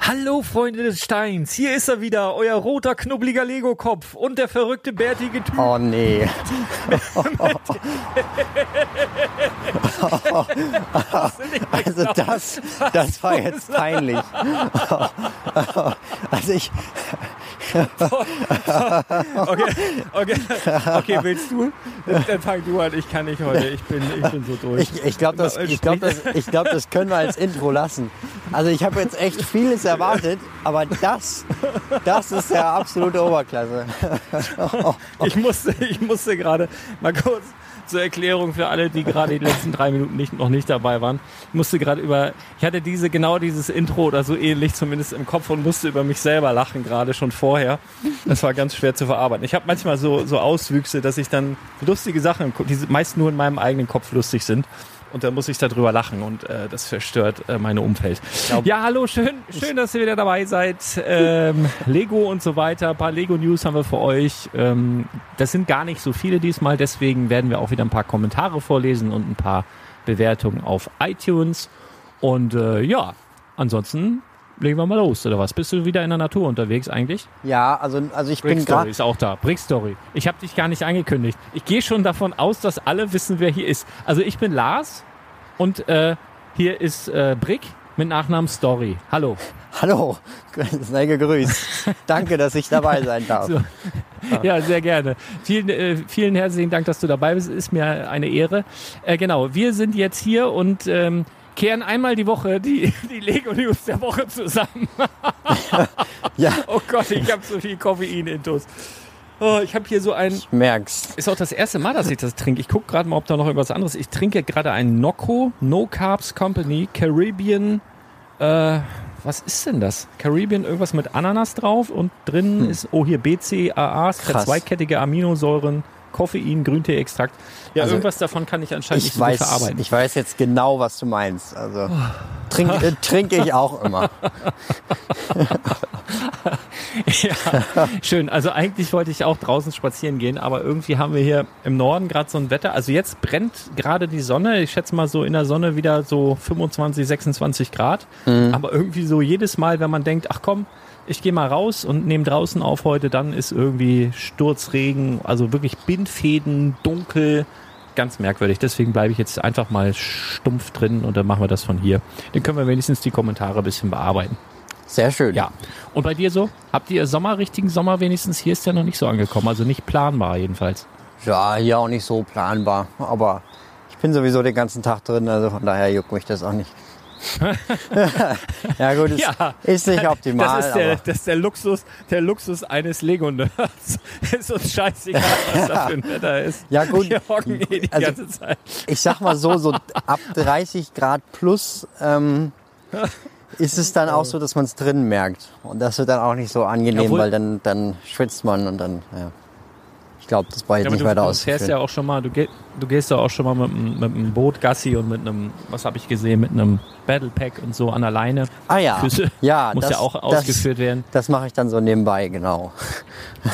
Hallo Freunde des Steins, hier ist er wieder, euer roter, knubbeliger Lego-Kopf und der verrückte, bärtige Typ. Oh nee. also das, das war jetzt peinlich. Also ich, okay, okay, okay, willst du? Dann fang du an, ich kann nicht heute, ich bin, ich bin so durch. Ich, ich glaube, das, ich glaub, das, glaub, das können wir als Intro lassen. Also ich habe jetzt echt vieles erwartet, aber das, das ist ja absolute Oberklasse. ich musste, ich musste gerade mal kurz zur Erklärung für alle, die gerade die letzten drei Minuten nicht, noch nicht dabei waren. Ich musste gerade über, ich hatte diese, genau dieses Intro oder so ähnlich zumindest im Kopf und musste über mich selber lachen, gerade schon vorher. Das war ganz schwer zu verarbeiten. Ich habe manchmal so, so Auswüchse, dass ich dann lustige Sachen, die meist nur in meinem eigenen Kopf lustig sind und da muss ich darüber lachen und äh, das verstört äh, meine Umfeld. Ja, hallo, schön, schön, dass ihr wieder dabei seid. Ähm, Lego und so weiter. Ein paar Lego-News haben wir für euch. Ähm, das sind gar nicht so viele diesmal, deswegen werden wir auch wieder ein paar Kommentare vorlesen und ein paar Bewertungen auf iTunes. Und äh, ja, ansonsten legen wir mal los, oder was? Bist du wieder in der Natur unterwegs eigentlich? Ja, also, also ich Brick bin gerade... ist auch da. Brick Story. Ich habe dich gar nicht angekündigt. Ich gehe schon davon aus, dass alle wissen, wer hier ist. Also ich bin Lars und äh, hier ist äh, Brick mit Nachnamen Story. Hallo. Hallo, sei gegrüßt. Danke, dass ich dabei sein darf. So. Ja, sehr gerne. Vielen, äh, vielen herzlichen Dank, dass du dabei bist. Ist mir eine Ehre. Äh, genau, wir sind jetzt hier und ähm, kehren einmal die Woche die, die Lego News der Woche zusammen. Ja, Oh Gott, ich habe so viel Koffein-Intus. Oh, ich habe hier so ein. ich merk's. Ist auch das erste Mal, dass ich das trinke. Ich gucke gerade mal, ob da noch irgendwas anderes. Ich trinke gerade einen Nocco No Carbs Company Caribbean. Äh, was ist denn das? Caribbean irgendwas mit Ananas drauf und drin ist oh hier BCAAs, Hm. Krass. zweikettige Aminosäuren, Koffein, Grünteeextrakt. Ja, Also, irgendwas davon kann ich anscheinend nicht Ich so gut weiß, verarbeiten. ich weiß jetzt genau, was du meinst. Also trink, äh, trinke ich auch immer. Ja, schön. Also eigentlich wollte ich auch draußen spazieren gehen, aber irgendwie haben wir hier im Norden gerade so ein Wetter. Also jetzt brennt gerade die Sonne. Ich schätze mal so in der Sonne wieder so 25, 26 Grad. Aber irgendwie so jedes Mal, wenn man denkt, ach komm, ich gehe mal raus und nehme draußen auf heute, dann ist irgendwie Sturzregen, also wirklich Bindfäden, dunkel. Ganz merkwürdig. Deswegen bleibe ich jetzt einfach mal stumpf drin und dann machen wir das von hier. Dann können wir wenigstens die Kommentare ein bisschen bearbeiten. Sehr schön. Ja. Und bei dir so? Habt ihr Sommer, richtigen Sommer wenigstens? Hier ist ja noch nicht so angekommen, also nicht planbar jedenfalls. Ja, hier auch nicht so planbar. Aber ich bin sowieso den ganzen Tag drin, also von daher juckt mich das auch nicht. ja gut, es Ja, ist nicht optimal, das ist der, das ist der Luxus, der Luxus eines Lego-Nerds. ist uns scheißegal, was da für ein Wetter ist. Ja, gut. Wir hocken hier die Also- ganze Zeit. ich sag mal so, so ab 30 Grad plus ähm, ist es dann auch so, dass man es drinnen merkt. Und das wird dann auch nicht so angenehm, Obwohl- weil dann, dann schwitzt man und dann, ja. Ich glaube, das war jetzt Ja, nicht du, weiter du fährst ja auch schon mal, du, geh, du gehst ja auch schon mal mit, einem- mit einem Boot Gassi und mit einem, was habe ich gesehen, mit einem Battle Pack und so an der Leine. ah ja, Füße ja muss das, ja auch das, ausgeführt werden. Das mache ich dann so nebenbei, genau.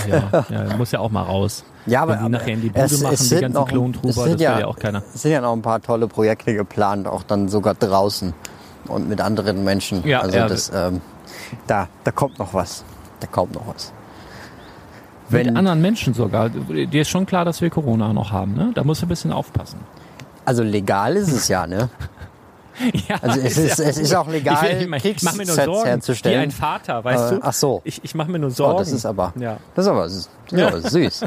Ja, ja, muss ja auch mal raus. Ja, aber, Wenn die aber nachher in die Bude es- machen, es die ganzen noch- Klontruber, das will ja auch keiner. Es sind ja noch ein paar tolle Projekte geplant, auch dann sogar draußen und mit anderen Menschen. Ja, also ja. das, ähm, da, da kommt noch was. Da kommt noch was. Mit Wenn, anderen Menschen sogar. Dir ist schon klar, dass wir Corona noch haben, ne? Da musst du ein bisschen aufpassen. also legal ist es ja, ne? Ja, Also es ist, es ist auch legal, ich, will- ich, ich mach mir nur Sorgen, wie herzustellen. ein Vater, weißt Äh, du? ach so. Ich, ich mache mir nur Oh, Sorgen. das ist aber, Ja. das ist aber, das ist aber süß.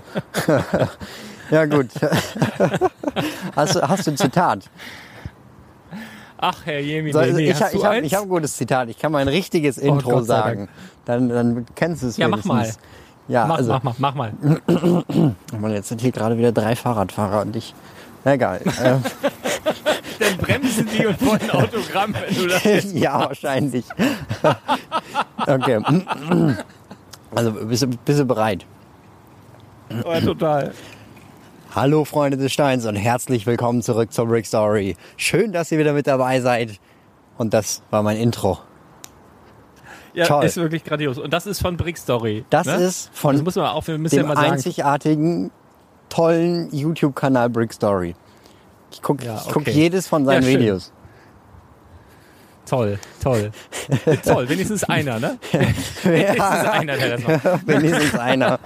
ja gut. hast, du, hast du ein Zitat? Ach, Herr Jemini, So, also nee, ich hast habe ich hab? Oh, ich ein gutes Zitat. Ich kann mal ein richtiges Intro Gott sei sagen. Dann, dann kennst du es Ja, mach wenigstens. Ja, mach, also mach, mach, mach mal. Mann, jetzt sind hier gerade wieder drei Fahrradfahrer und ich. Na egal. äh, Dann bremsen die und wollen ein Autogramm, wenn du das jetzt ja, wahrscheinlich. okay. Also bist du, bist du bereit? oh, total. Hallo Freunde des Steins und herzlich willkommen zurück zur Brick Story. Schön, dass ihr wieder mit dabei seid. Und das war mein Intro. Ja, Toll. ist wirklich grandios. Und das ist von Brick Story. Das ne? ist von das muss man auch, wir müssen ja dem mal sagen. einzigartigen, tollen YouTube-Kanal Brick Story. Ich gucke Ja, ich guck okay. jedes von seinen Ja. Videos. Toll, toll. toll, wenigstens einer, ne? Wenigstens einer, der das macht. Wenigstens einer.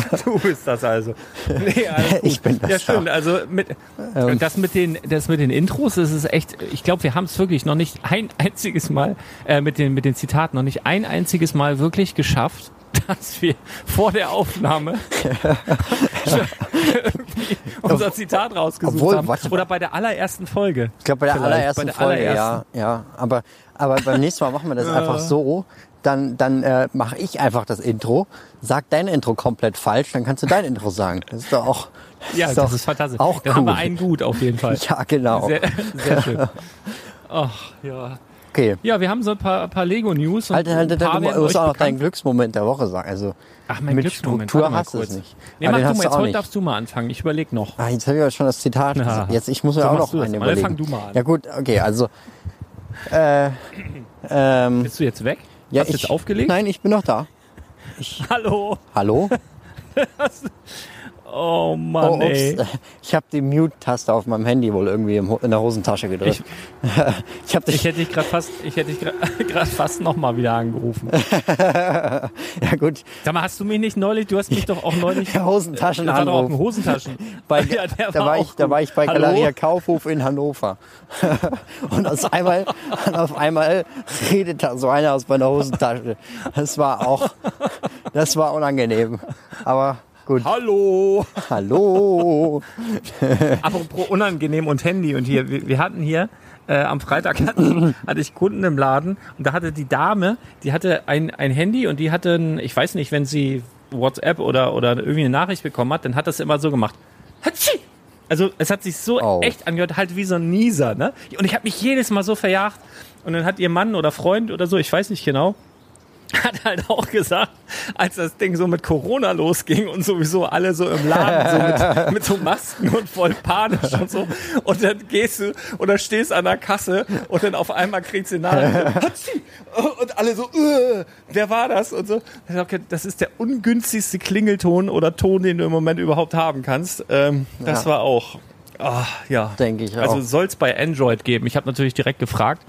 Du bist das also. Nee, gut. Ich bin das, Ja, schön. ja. Also mit, Ähm. das, mit den, das mit den Intros, das ist echt, ich glaube, wir haben es wirklich noch nicht ein einziges Mal, äh, mit, den, mit den Zitaten, noch nicht ein einziges Mal wirklich geschafft, dass wir vor der Aufnahme unser Zitat rausgesucht Obwohl, haben. warte. Oder bei der allerersten Folge. Ich glaube, bei der Vielleicht, allerersten bei der Folge, allerersten. ja. ja. Aber, aber beim nächsten Mal machen wir das einfach so. Dann, dann äh, mache ich einfach das Intro, sag dein Intro komplett falsch, dann kannst du dein Intro sagen. Das ist doch auch. Ja, doch das ist fantastisch. Auch Dann haben wir cool. einen gut auf jeden Fall. Ja, genau. Sehr, sehr schön. Ach, ja. Okay. Ja, wir haben so ein paar, paar Lego-News. Halt, halt, halt, du musst auch noch deinen Glücksmoment der Woche sagen. Also Ach, mein mit Glücksmoment. Struktur hast du es nicht. Nee, mach du mal, jetzt heute nicht. darfst du mal anfangen. Ich überleg noch. Ah, jetzt habe ich aber schon das Zitat Ja. gesagt. Jetzt, ich muss mir So auch noch das einen überlegen. fang du mal an. Ja gut, okay, also äh, ähm, Bist du jetzt weg? Ja, Hast du ich, jetzt aufgelegt? Nein, ich bin noch da. Hallo. Hallo? Oh Mann, ey. Ich habe die Mute-Taste auf meinem Handy wohl irgendwie in der Hosentasche gedrückt. Ich, habe dich. Ich hätte dich gerade fast, ich hätte dich gerade fast nochmal wieder angerufen. ja gut. Sag mal, hast du mich nicht neulich, du hast mich doch auch neulich. Der Hosentaschen das war doch auf dem Anruf. Hosentaschen. Bei, Ja, der da, war ich, auch da war ich bei Hallo? Galeria Kaufhof in Hannover. und aus einmal, und auf einmal redet da so einer aus meiner Hosentasche. Das war auch, das war unangenehm. Aber gut. Hallo! Hallo. Apropos unangenehm und Handy und hier, wir, wir hatten hier äh, am Freitag hatten, hatte ich Kunden im Laden und da hatte die Dame, die hatte ein, ein Handy und die hatte, ein, ich weiß nicht, wenn sie WhatsApp oder, oder irgendwie eine Nachricht bekommen hat, dann hat das immer so gemacht. Hatschi! Also es hat sich so Oh. echt angehört, halt wie so ein Nieser, ne? Und ich habe mich jedes Mal so verjagt. Und dann hat ihr Mann oder Freund oder so, ich weiß nicht genau, hat halt auch gesagt, als das Ding so mit Corona losging und sowieso alle so im Laden so mit, mit so Masken und voll panisch und so. Und dann gehst du oder stehst an der Kasse und dann auf einmal kriegst du Hatschi! und alle so, "Äh, wer war das? Und so. Das ist der ungünstigste Klingelton oder Ton, den du im Moment überhaupt haben kannst. Ähm, das Ja. war auch, ah, ja. Denke ich Also auch. soll es bei Android geben. Ich habe natürlich direkt gefragt.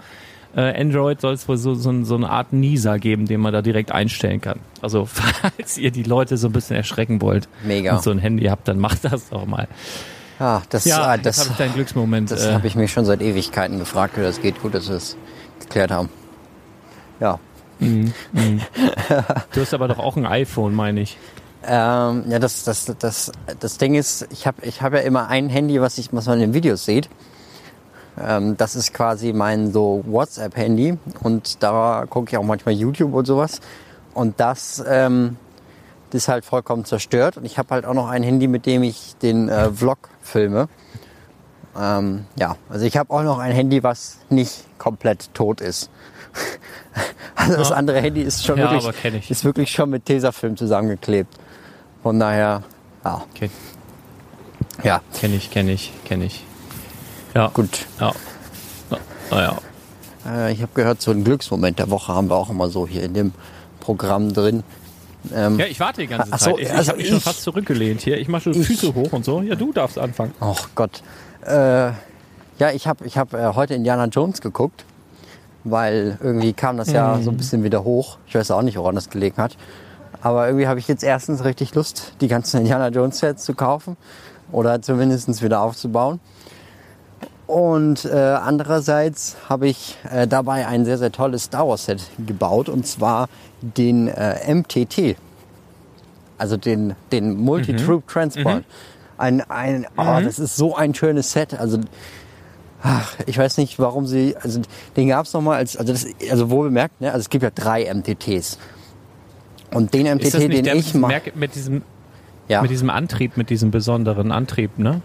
Äh, Android soll es wohl so, so, so eine Art Nieser geben, den man da direkt einstellen kann. Also falls ihr die Leute so ein bisschen erschrecken wollt Mega. und so ein Handy habt, dann macht das doch mal. Ja, das, Ja, ah, das, habe ich deinen Glücksmoment. das äh, habe ich mich schon seit Ewigkeiten gefragt, wie das geht. Gut, dass wir es geklärt haben. Ja. du hast aber doch auch ein iPhone, meine ich. Ähm, ja, das, das, das, das Ding ist, ich habe ich hab ja immer ein Handy, was, ich, was man in den Videos sieht. Ähm, das ist quasi mein so WhatsApp-Handy und da gucke ich auch manchmal YouTube und sowas. Und das, ähm, das ist halt vollkommen zerstört. Und ich habe halt auch noch ein Handy, mit dem ich den äh, Vlog filme. Ähm, ja, also ich habe auch noch ein Handy, was nicht komplett tot ist. Also das andere Handy ist schon Ja, wirklich, aber kenn ich. ist wirklich schon mit Tesafilm zusammengeklebt. Von daher, ja, Okay. ja, Kenne ich, kenne ich, kenne ich. Ja, gut. Ja. Na, Naja. Äh, ich habe gehört, so einen Glücksmoment der Woche haben wir auch immer so hier in dem Programm drin. Ähm, Ja, ich warte die ganze Ach so, Zeit. Ich, ich also habe mich schon fast zurückgelehnt hier. Ich mache schon Ich- Füße hoch und so. Ja, du darfst anfangen. Oh Gott. Äh, ja, ich habe ich hab, äh, heute Indiana Jones geguckt, weil irgendwie kam das ja so ein bisschen wieder hoch. Ich weiß auch nicht, woran das gelegen hat. Aber irgendwie habe ich jetzt erstens richtig Lust, die ganzen Indiana Jones Sets zu kaufen oder zumindest wieder aufzubauen. Und äh, andererseits habe ich äh, dabei ein sehr, sehr tolles Star Wars Set gebaut und zwar den äh, MTT. Also den, den Multi-Troop Transport. Ein, ein, oh, das ist so ein schönes Set. Also, ach, ich weiß nicht, warum sie, also den gab es nochmal als, also das, also wohl bemerkt, ne, also es gibt ja drei MTTs. Und den MTT, den der ich mache, mit diesem, ja, mit diesem Antrieb, mit diesem besonderen Antrieb, ne?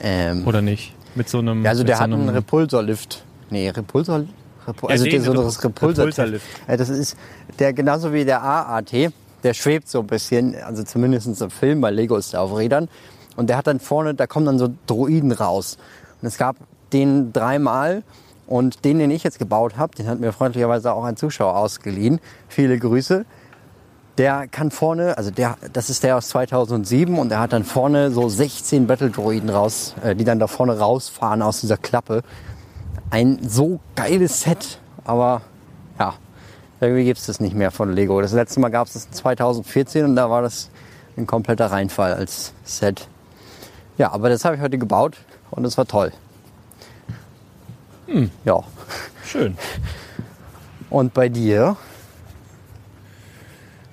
ähm, Oder nicht? Mit so einem. Ja, also der so hat einen Repulsorlift. Nee, Repulsor. Repu also der, so das Repulsor. Repulsorlift. Das ist der genauso wie der AAT. Der schwebt so ein bisschen, also zumindest im Film, bei Lego ist der auf Rädern. Und der hat dann vorne, da kommen dann so Droiden raus. Und es gab den dreimal. Und den, den ich jetzt gebaut habe, den hat mir freundlicherweise auch ein Zuschauer ausgeliehen. Viele Grüße. Der kann vorne, also der, das ist der aus 2007 und der hat dann vorne so 16 Battle-Droiden raus, äh, die dann da vorne rausfahren aus dieser Klappe. Ein so geiles Set, aber ja, irgendwie gibt es das nicht mehr von Lego. Das letzte Mal gab es das 2014 und da war das ein kompletter Reinfall als Set. Ja, aber das habe ich heute gebaut und es war toll. Ja. Schön. Und bei dir?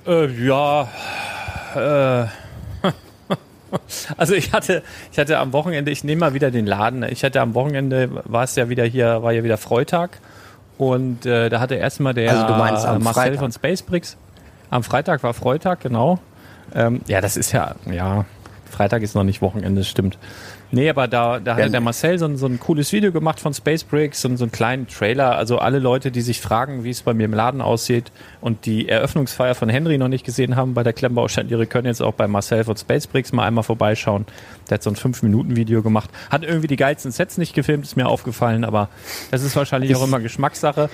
Äh, ja. Äh. Also ich hatte, ich hatte am Wochenende, ich nehme mal wieder den Laden. Ich hatte am Wochenende war es ja wieder hier, war ja wieder Freitag und äh, da hatte erstmal der Also du meinst am Marcel Freitag? von Spacebricks. Am Freitag war Freitag, genau. Ähm, ja, das ist ja, ja, Freitag ist noch nicht Wochenende, stimmt. Nee, aber da, da Ja, hat der Marcel so ein, so ein cooles Video gemacht von Spacebricks und so einen kleinen Trailer. Also alle Leute, die sich fragen, wie es bei mir im Laden aussieht und die Eröffnungsfeier von Henry noch nicht gesehen haben bei der Klemmbaustein, können jetzt auch bei Marcel von Spacebricks mal einmal vorbeischauen. Der hat so ein 5-Minuten-Video gemacht. Hat irgendwie die geilsten Sets nicht gefilmt, ist mir aufgefallen, aber das ist wahrscheinlich auch immer Geschmackssache.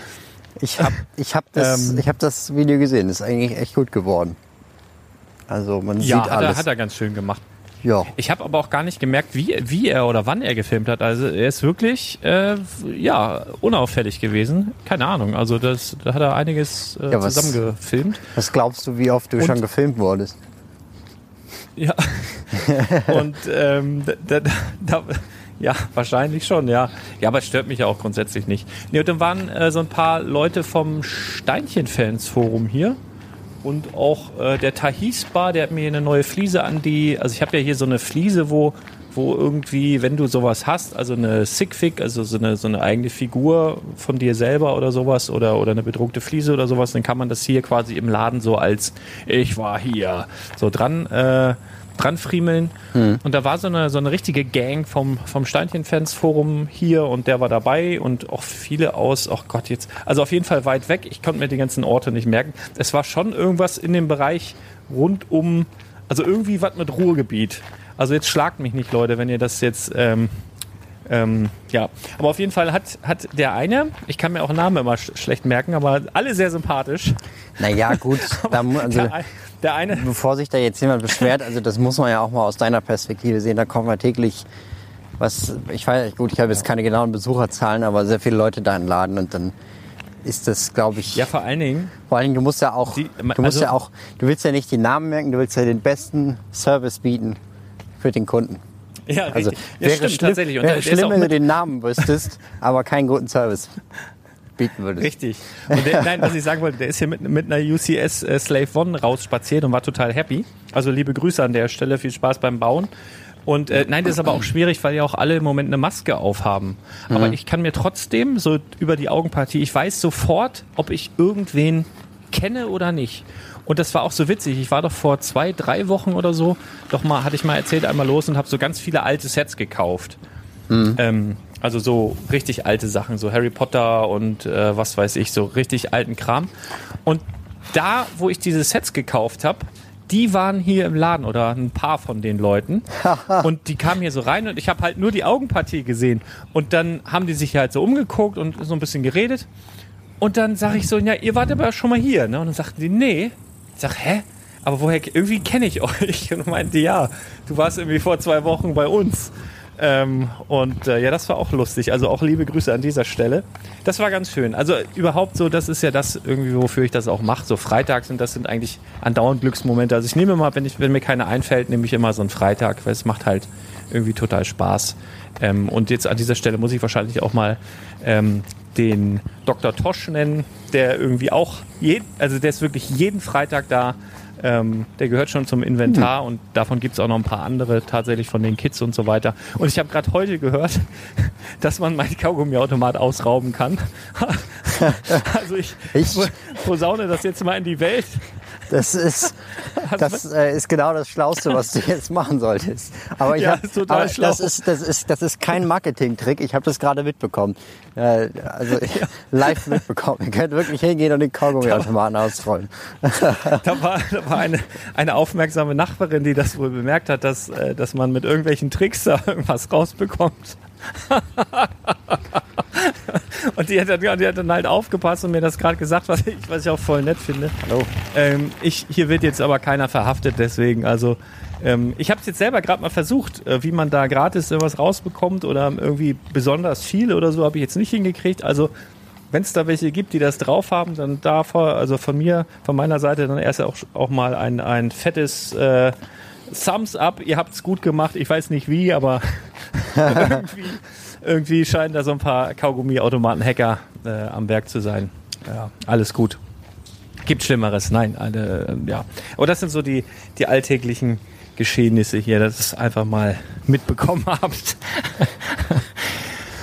Ich habe ich hab das, Ähm. ich hab das Video gesehen. Ist eigentlich echt gut geworden. Also man Ja, sieht hat alles. hat er ganz schön gemacht. Ja. Ich habe aber auch gar nicht gemerkt, wie, wie er oder wann er gefilmt hat. Also er ist wirklich äh, ja unauffällig gewesen. Keine Ahnung. Also das, da hat er einiges äh, Ja, was- zusammengefilmt. Was glaubst du, wie oft du Und- schon gefilmt wurdest? Ja. Und ähm, da, da, da, ja, wahrscheinlich schon, ja. Ja, aber es stört mich ja auch grundsätzlich nicht. Nee, und dann waren äh, so ein paar Leute vom Steinchen-Fans-Forum hier. Und auch äh, der Tahis Bar, der hat mir eine neue Fliese an die. Also ich habe ja hier so eine Fliese, wo, wo irgendwie, wenn du sowas hast, also eine Sigfig, also so eine, so eine eigene Figur von dir selber oder sowas oder, oder eine bedruckte Fliese oder sowas, dann kann man das hier quasi im Laden so als ich war hier so dran. Äh, dran friemeln. Und da war so eine, so eine richtige Gang vom, vom Steinchen-Fans-Forum hier und der war dabei und auch viele aus, ach Gott, jetzt, also auf jeden Fall weit weg. Ich konnte mir die ganzen Orte nicht merken. Es war schon irgendwas in dem Bereich rund um, also irgendwie was mit Ruhrgebiet. Also jetzt schlagt mich nicht, Leute, wenn ihr das jetzt, ähm, ähm, ja, aber auf jeden Fall hat, hat der eine, ich kann mir auch Namen immer sch schlecht merken, aber alle sehr sympathisch. Naja, gut. da, also, Der, der eine, bevor sich da jetzt jemand beschwert, also das muss man ja auch mal aus deiner Perspektive sehen. Da kommen wir täglich, was, ich weiß, gut, ich habe jetzt keine genauen Besucherzahlen, aber sehr viele Leute da im Laden und dann ist das, glaube ich, ja, vor allen Dingen, vor allen Dingen, du musst ja auch, Die- du musst also- ja auch, du willst ja nicht die Namen merken, du willst ja den besten Service bieten für den Kunden. Ja, Also richtig. Ja, wäre stimmt, schlimm, tatsächlich. Und wäre schlimm wenn du den Namen wüsstest, aber keinen guten Service bieten würdest. Richtig. Und der, nein, was ich sagen wollte, der ist hier mit, mit einer UCS äh, Slave One rausspaziert und war total happy. Also liebe Grüße an der Stelle, viel Spaß beim Bauen. Und äh, nein, das ist aber auch schwierig, weil ja auch alle im Moment eine Maske aufhaben. Aber ich kann mir trotzdem so über die Augenpartie, ich weiß sofort, ob ich irgendwen kenne oder nicht. Und das war auch so witzig. Ich war doch vor zwei, drei Wochen oder so, doch mal, hatte ich mal erzählt, einmal los und habe so ganz viele alte Sets gekauft. Ähm, also so richtig alte Sachen, so Harry Potter und äh, was weiß ich, so richtig alten Kram. Und da, wo ich diese Sets gekauft habe, die waren hier im Laden oder ein paar von den Leuten. und die kamen hier so rein und ich habe halt nur die Augenpartie gesehen. Und dann haben die sich halt so umgeguckt und so ein bisschen geredet. Und dann sage ich so, ja, ihr wart aber schon mal hier, ne? Und dann sagten die, nee. Ich sag, hä? Aber woher, irgendwie kenne ich euch. Und meinte, ja, du warst irgendwie vor zwei Wochen bei uns. Ähm, und äh, ja, das war auch lustig. Also auch liebe Grüße an dieser Stelle. Das war ganz schön. Also überhaupt so, das ist ja das irgendwie, wofür ich das auch mache. So Freitags und das sind eigentlich andauernd Glücksmomente. Also ich nehme mal, wenn, ich, wenn mir keiner einfällt, nehme ich immer so einen Freitag, weil es macht halt irgendwie total Spaß. Ähm, und jetzt an dieser Stelle muss ich wahrscheinlich auch mal ähm, den Dr. Tosch nennen, der irgendwie auch, jeden, also der ist wirklich jeden Freitag da. Ähm, der gehört schon zum Inventar und davon gibt es auch noch ein paar andere tatsächlich von den Kids und so weiter. Und ich habe gerade heute gehört, dass man meinen Kaugummiautomat ausrauben kann. also ich, Ich- posaune das jetzt mal in die Welt. Das ist, das äh, ist genau das Schlauste, was du jetzt machen solltest. Aber ich Ja, hab, aber schlau. das ist, das ist, das ist kein Marketing-Trick. Ich habe das gerade mitbekommen. Äh, also live mitbekommen. Ihr könnt wirklich hingehen und den Kaugummiautomaten ausrollen. Da war, da war eine, eine aufmerksame Nachbarin, die das wohl bemerkt hat, dass, äh, dass man mit irgendwelchen Tricks da irgendwas rausbekommt. und die hat, dann, die hat dann halt aufgepasst und mir das gerade gesagt, was ich, was ich auch voll nett finde. Hallo. Ähm, ich, hier wird jetzt aber keiner verhaftet, deswegen. Also ähm, ich habe es jetzt selber gerade mal versucht, äh, wie man da gratis irgendwas rausbekommt oder irgendwie besonders viel oder so, habe ich jetzt nicht hingekriegt. Also wenn es da welche gibt, die das drauf haben, dann davor, also von mir, von meiner Seite, dann erst auch, auch mal ein, ein fettes äh, Thumbs up. Ihr habt es gut gemacht. Ich weiß nicht wie, aber irgendwie, irgendwie scheinen da so ein paar Kaugummi-Automaten-Hacker äh, am Werk zu sein. Ja, alles gut. Gibt Schlimmeres, nein. Alle, äh, ja. Aber das sind so die, die alltäglichen Geschehnisse hier, dass ihr es einfach mal mitbekommen habt.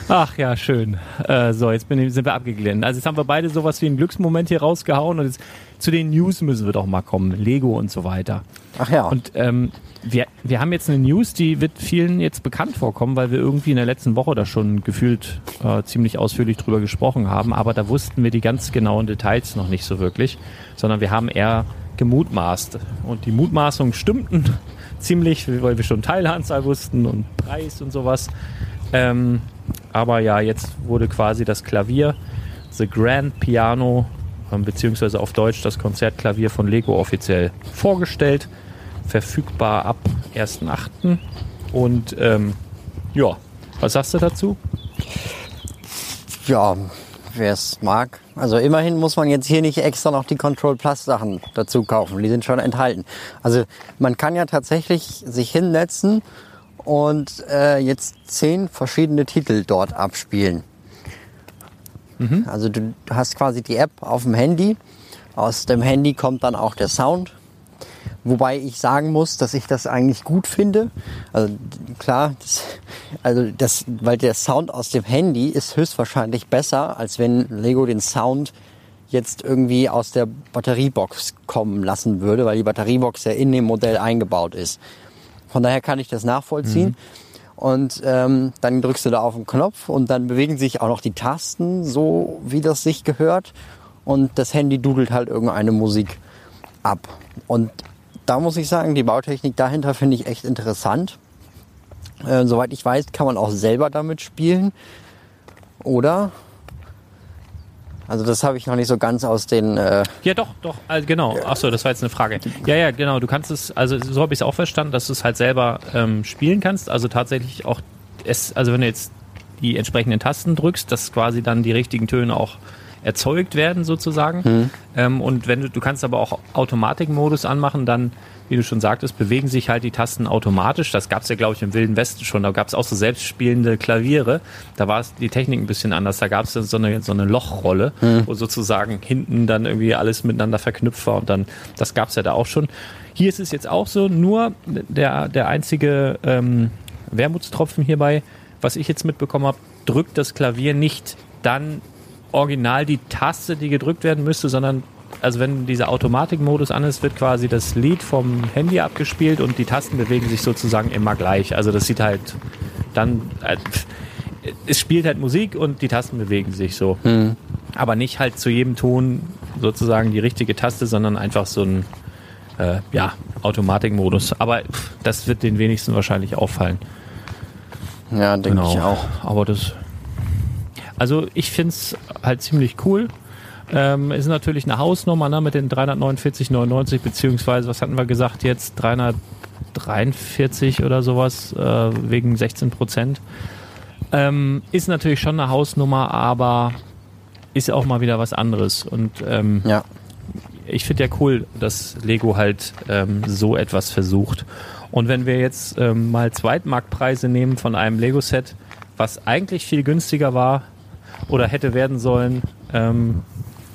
Ach ja, schön. Äh, so, jetzt bin ich, sind wir abgeglitten. Also jetzt haben wir beide sowas wie einen Glücksmoment hier rausgehauen und jetzt zu den News müssen wir doch mal kommen. Lego und so weiter. Ach ja. Und ähm, wir, wir haben jetzt eine News, die wird vielen jetzt bekannt vorkommen, weil wir irgendwie in der letzten Woche da schon gefühlt äh, ziemlich ausführlich drüber gesprochen haben. Aber da wussten wir die ganz genauen Details noch nicht so wirklich, sondern wir haben eher gemutmaßt. Und die Mutmaßungen stimmten ziemlich, weil wir schon Teileanzahl wussten und Preis und sowas. Ähm, aber ja, jetzt wurde quasi das Klavier, The Grand Piano, ähm, beziehungsweise auf Deutsch das Konzertklavier von Lego offiziell vorgestellt. Verfügbar ab 1.8. Und ähm, ja, was sagst du dazu? Ja, wer es mag. Also immerhin muss man jetzt hier nicht extra noch die Control Plus Sachen dazu kaufen. Die sind schon enthalten. Also man kann ja tatsächlich sich hinsetzen und äh, jetzt zehn verschiedene Titel dort abspielen. Mhm. Also du hast quasi die App auf dem Handy. Aus dem Handy kommt dann auch der Sound. Wobei ich sagen muss, dass ich das eigentlich gut finde. Also klar, das, also das, weil der Sound aus dem Handy ist höchstwahrscheinlich besser, als wenn Lego den Sound jetzt irgendwie aus der Batteriebox kommen lassen würde, weil die Batteriebox ja in dem Modell eingebaut ist. Von daher kann ich das nachvollziehen. Mhm. Und ähm, dann drückst du da auf den Knopf und dann bewegen sich auch noch die Tasten so, wie das sich gehört. Und das Handy dudelt halt irgendeine Musik ab. Und da muss ich sagen, die Bautechnik dahinter finde ich echt interessant. Äh, soweit ich weiß, kann man auch selber damit spielen. Oder? Also das habe ich noch nicht so ganz aus den. Äh ja, doch, doch, also genau. Achso, das war jetzt eine Frage. Ja, ja, genau. Du kannst es, also so habe ich es auch verstanden, dass du es halt selber ähm, spielen kannst. Also tatsächlich auch es, also wenn du jetzt die entsprechenden Tasten drückst, dass quasi dann die richtigen Töne auch erzeugt werden sozusagen. Mhm. Ähm, und wenn du, du kannst aber auch Automatikmodus anmachen, dann, wie du schon sagtest, bewegen sich halt die Tasten automatisch. Das gab es ja, glaube ich, im Wilden Westen schon. Da gab es auch so selbstspielende Klaviere. Da war es die Technik ein bisschen anders. Da gab es so eine, so eine Lochrolle, mhm. wo sozusagen hinten dann irgendwie alles miteinander verknüpft war. Und dann, das gab es ja da auch schon. Hier ist es jetzt auch so, nur der, der einzige ähm, Wermutstropfen hierbei, was ich jetzt mitbekommen habe, drückt das Klavier nicht dann original die Taste, die gedrückt werden müsste, sondern also wenn dieser Automatikmodus an ist, wird quasi das Lied vom Handy abgespielt und die Tasten bewegen sich sozusagen immer gleich. Also das sieht halt dann, äh, es spielt halt Musik und die Tasten bewegen sich so. Mhm. Aber nicht halt zu jedem Ton sozusagen die richtige Taste, sondern einfach so ein äh, ja, Automatikmodus. Aber pff, das wird den wenigsten wahrscheinlich auffallen. Ja, denke genau. ich auch. Aber das also ich finde es halt ziemlich cool. Ähm, ist natürlich eine Hausnummer ne, mit den 349,99 beziehungsweise, was hatten wir gesagt jetzt, 343 oder sowas äh, wegen 16 Prozent. Ähm, ist natürlich schon eine Hausnummer, aber ist auch mal wieder was anderes. Und ähm, ja. ich finde ja cool, dass Lego halt ähm, so etwas versucht. Und wenn wir jetzt ähm, mal Zweitmarktpreise nehmen von einem Lego-Set, was eigentlich viel günstiger war, oder hätte werden sollen. Ähm,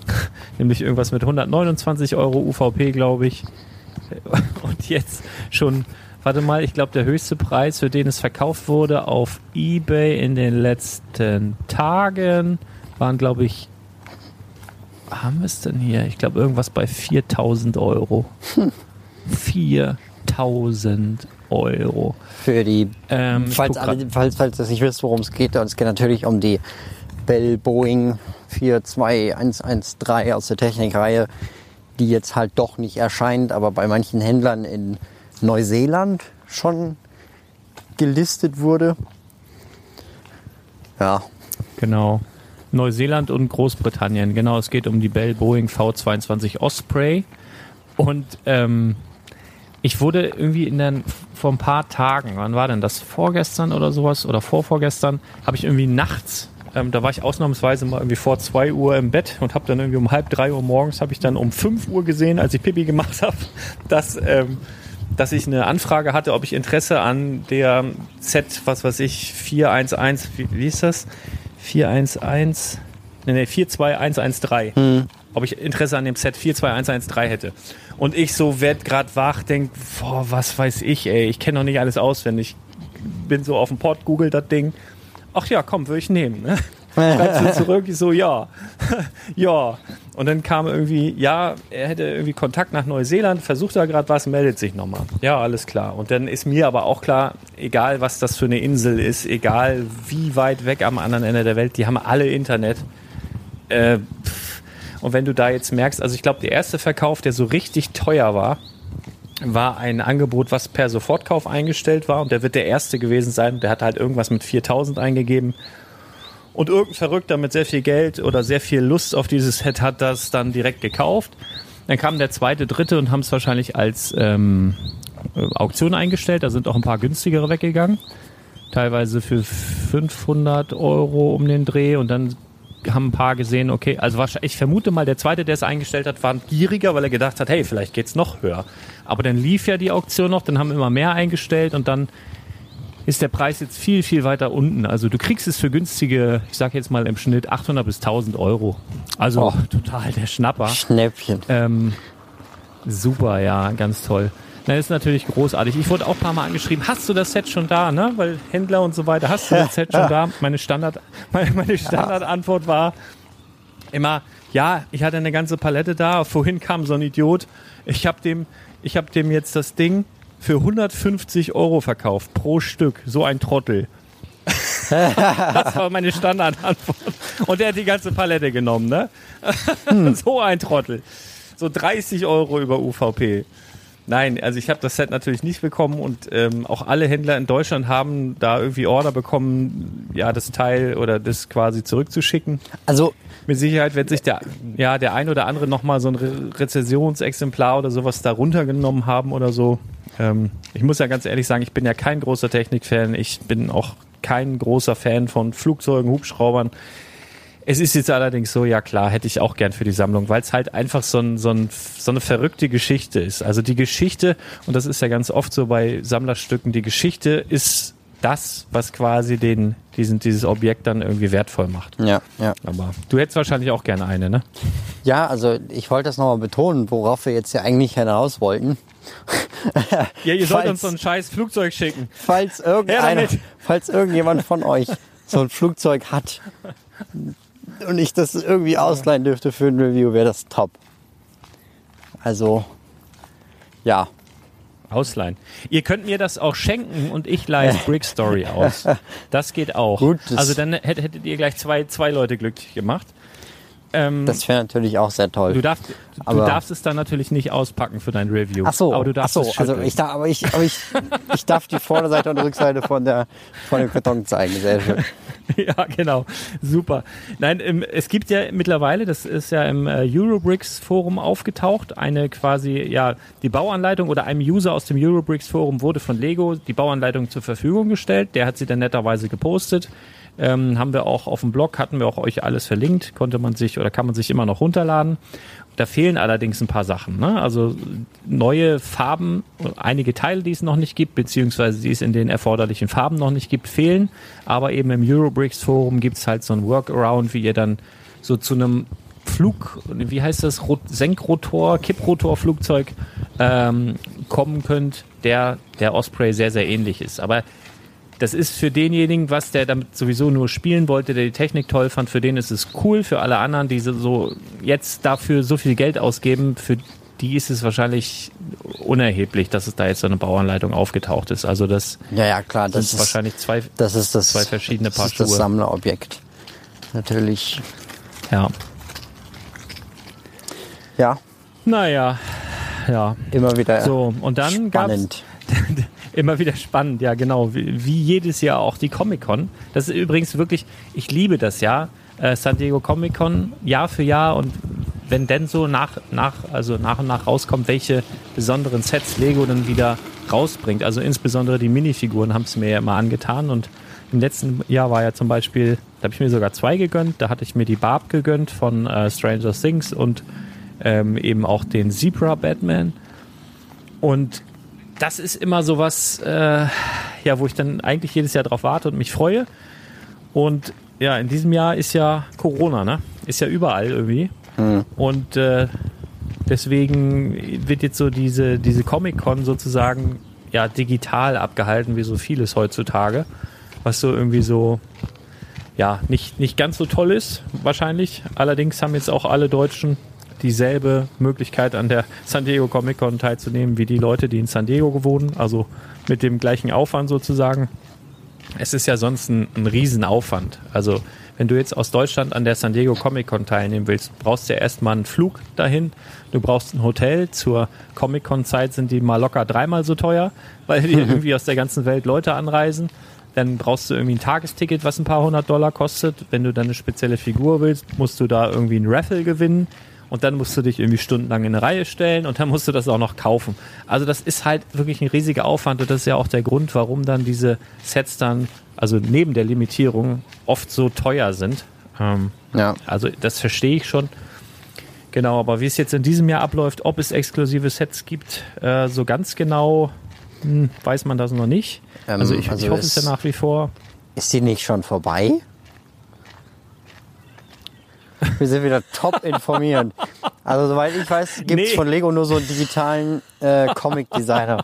nämlich irgendwas mit 129 Euro UVP, glaube ich. Und jetzt schon, warte mal, ich glaube, der höchste Preis, für den es verkauft wurde auf eBay in den letzten Tagen, waren, glaube ich, haben wir es denn hier? Ich glaube, irgendwas bei 4000 Euro. Hm. 4000 Euro. Für die, ähm, falls, alle, falls, falls das nicht wisst, worum es geht, es geht natürlich um die Bell Boeing 42113 aus der Technikreihe, die jetzt halt doch nicht erscheint, aber bei manchen Händlern in Neuseeland schon gelistet wurde. Ja. Genau. Neuseeland und Großbritannien. Genau, es geht um die Bell Boeing V22 Osprey. Und ähm, ich wurde irgendwie in den, vor ein paar Tagen, wann war denn das? Vorgestern oder sowas oder vorvorgestern, habe ich irgendwie nachts ähm, da war ich ausnahmsweise mal irgendwie vor zwei Uhr im Bett und habe dann irgendwie um halb drei Uhr morgens habe ich dann um fünf Uhr gesehen, als ich Pipi gemacht habe, dass ähm, dass ich eine Anfrage hatte, ob ich Interesse an der Z, was weiß ich, 411, wie, wie ist das? 411, nee, nee, 42113. Hm. Ob ich Interesse an dem Set 42113 hätte. Und ich so werd grad wach, denk, boah, was weiß ich, ey, ich kenne noch nicht alles auswendig. Bin so auf dem Port, google das Ding ach ja, komm, würde ich nehmen. Ne? Schreibst du zurück, ich so, ja, ja. Und dann kam irgendwie, ja, er hätte irgendwie Kontakt nach Neuseeland, versucht da gerade was, meldet sich nochmal. Ja, alles klar. Und dann ist mir aber auch klar, egal was das für eine Insel ist, egal wie weit weg am anderen Ende der Welt, die haben alle Internet. Äh, und wenn du da jetzt merkst, also ich glaube, der erste Verkauf, der so richtig teuer war, war ein Angebot, was per Sofortkauf eingestellt war und der wird der erste gewesen sein. Der hat halt irgendwas mit 4000 eingegeben. Und irgendein Verrückter mit sehr viel Geld oder sehr viel Lust auf dieses Set hat das dann direkt gekauft. Dann kam der zweite, dritte und haben es wahrscheinlich als ähm, äh, Auktion eingestellt. Da sind auch ein paar günstigere weggegangen. Teilweise für 500 Euro um den Dreh und dann haben ein paar gesehen, okay, also wahrscheinlich, ich vermute mal, der zweite, der es eingestellt hat, war gieriger, weil er gedacht hat, hey, vielleicht geht's noch höher. Aber dann lief ja die Auktion noch, dann haben immer mehr eingestellt und dann ist der Preis jetzt viel, viel weiter unten. Also du kriegst es für günstige, ich sag jetzt mal im Schnitt 800 bis 1000 Euro. Also Oh. total der Schnapper. Schnäppchen. Ähm, super, ja, ganz toll. Na, ist natürlich großartig. Ich wurde auch ein paar Mal angeschrieben, hast du das Set schon da, ne? Weil Händler und so weiter, hast du das Set schon da? Meine Standard, meine, meine Standardantwort war immer, ja, ich hatte eine ganze Palette da. Vorhin kam so ein Idiot. Ich habe dem, ich habe dem jetzt das Ding für 150 Euro verkauft pro Stück. So ein Trottel. das war meine Standardantwort. Und der hat die ganze Palette genommen, ne? so ein Trottel. So 30 Euro über UVP. Nein, also ich habe das Set natürlich nicht bekommen und ähm, auch alle Händler in Deutschland haben da irgendwie Order bekommen, ja, das Teil oder das quasi zurückzuschicken. Also, Mit Sicherheit wird sich der, ja, der ein oder andere nochmal so ein Re Rezessionsexemplar oder sowas da runtergenommen haben oder so. Ähm, ich muss ja ganz ehrlich sagen, ich bin ja kein großer Technikfan. Ich bin auch kein großer Fan von Flugzeugen, Hubschraubern. Es ist jetzt allerdings so, ja klar, hätte ich auch gern für die Sammlung, weil es halt einfach so, ein, so, ein, so eine verrückte Geschichte ist. Also die Geschichte, und das ist ja ganz oft so bei Sammlerstücken, die Geschichte ist das, was quasi den, diesen, dieses Objekt dann irgendwie wertvoll macht. ja, ja. Aber du hättest wahrscheinlich auch gerne eine, ne? Ja, also ich wollte das nochmal betonen, worauf wir jetzt ja eigentlich hinaus wollten. Ja, ihr sollt Falls- uns so ein scheiß Flugzeug schicken. Falls, irgendeiner, falls irgendjemand von euch so ein Flugzeug hat und ich das irgendwie ausleihen dürfte für ein Review, wäre das top. Also, ja. Ausleihen. Ihr könnt mir das auch schenken und ich leihe Brick Story aus. Das geht auch. Gut, das- also dann hätt- hättet ihr gleich zwei, zwei Leute glücklich gemacht. Ähm, Das wäre natürlich auch sehr toll. du, darfst, du aber- darfst es dann natürlich nicht auspacken für dein Review. Ach so, aber du ach darfst so es also ich darf, aber ich, aber ich, ich darf die Vorderseite und Rückseite von der von dem Karton zeigen. Sehr schön. ja, genau. Super. Nein, es gibt ja mittlerweile, das ist ja im äh, Eurobricks Forum aufgetaucht, eine quasi, ja, die Bauanleitung oder einem User aus dem Eurobricks Forum wurde von Lego die Bauanleitung zur Verfügung gestellt. Der hat sie dann netterweise gepostet. Ähm, haben wir auch auf dem Blog, hatten wir auch euch alles verlinkt, konnte man sich oder kann man sich immer noch runterladen. Da fehlen allerdings ein paar Sachen. Ne? Also neue Farben, einige Teile, die es noch nicht gibt, beziehungsweise die es in den erforderlichen Farben noch nicht gibt, fehlen. Aber eben im Eurobricks Forum gibt es halt so ein Workaround, wie ihr dann so zu einem Flug, wie heißt das, Rot Senkrotor, Kipprotor-Flugzeug ähm, kommen könnt, der der Osprey sehr, sehr ähnlich ist. Aber das ist für denjenigen, was der damit sowieso nur spielen wollte, der die Technik toll fand, für den ist es cool. Für alle anderen, die so- jetzt dafür so viel Geld ausgeben, für die ist es wahrscheinlich unerheblich, dass es da jetzt so eine Bauanleitung aufgetaucht ist. Also das Ja, ja, klar. sind Das ist wahrscheinlich zwei, das ist das zwei verschiedene das Paar ist das. Sammlerobjekt. Natürlich. ja. Ja, Naja, ja. immer wieder So, und dann spannend. Immer wieder spannend, ja genau. Wie, wie jedes Jahr auch die Comic-Con. Das ist übrigens wirklich, ich liebe das ja. Äh, San Diego Comic-Con Jahr für Jahr und wenn denn so nach, nach, also nach und nach rauskommt, welche besonderen Sets Lego dann wieder rausbringt. Also insbesondere die Minifiguren haben es mir ja immer angetan und im letzten Jahr war ja zum Beispiel, da habe ich mir sogar zwei gegönnt. Da hatte ich mir die Barb gegönnt von äh, Stranger Things und ähm, eben auch den Zebra Batman. Und das ist immer sowas, äh, ja, wo ich dann eigentlich jedes Jahr drauf warte und mich freue. Und ja, in diesem Jahr ist ja Corona, ne? Ist ja überall irgendwie. Und äh, deswegen wird jetzt so diese, diese Comic-Con sozusagen ja digital abgehalten, wie so vieles heutzutage. Was so irgendwie so, ja, nicht, nicht ganz so toll ist, wahrscheinlich. Allerdings haben jetzt auch alle Deutschen dieselbe Möglichkeit an der San Diego Comic Con teilzunehmen wie die Leute, die in San Diego wohnen, also mit dem gleichen Aufwand sozusagen. Es ist ja sonst ein, ein Riesenaufwand. Also wenn du jetzt aus Deutschland an der San Diego Comic Con teilnehmen willst, brauchst du ja erstmal einen Flug dahin. Du brauchst ein Hotel. Zur Comic Con Zeit sind die mal locker dreimal so teuer, weil die irgendwie aus der ganzen Welt Leute anreisen. Dann brauchst du irgendwie ein Tagesticket, was ein paar hundert Dollar kostet. Wenn du dann eine spezielle Figur willst, musst du da irgendwie ein Raffle gewinnen. Und dann musst du dich irgendwie stundenlang in eine Reihe stellen und dann musst du das auch noch kaufen. Also das ist halt wirklich ein riesiger Aufwand und das ist ja auch der Grund, warum dann diese Sets dann, also neben der Limitierung, oft so teuer sind. Ähm, Ja. also das verstehe ich schon. Genau, aber wie es jetzt in diesem Jahr abläuft, ob es exklusive Sets gibt, äh, so ganz genau hm, weiß man das noch nicht. Ähm, also ich, also ich hoffe es- es ja nach wie vor. Ist die nicht schon vorbei? Wir sind wieder top informiert. Also soweit ich weiß, gibt es Nee. von Lego nur so einen digitalen äh, Comic-Designer.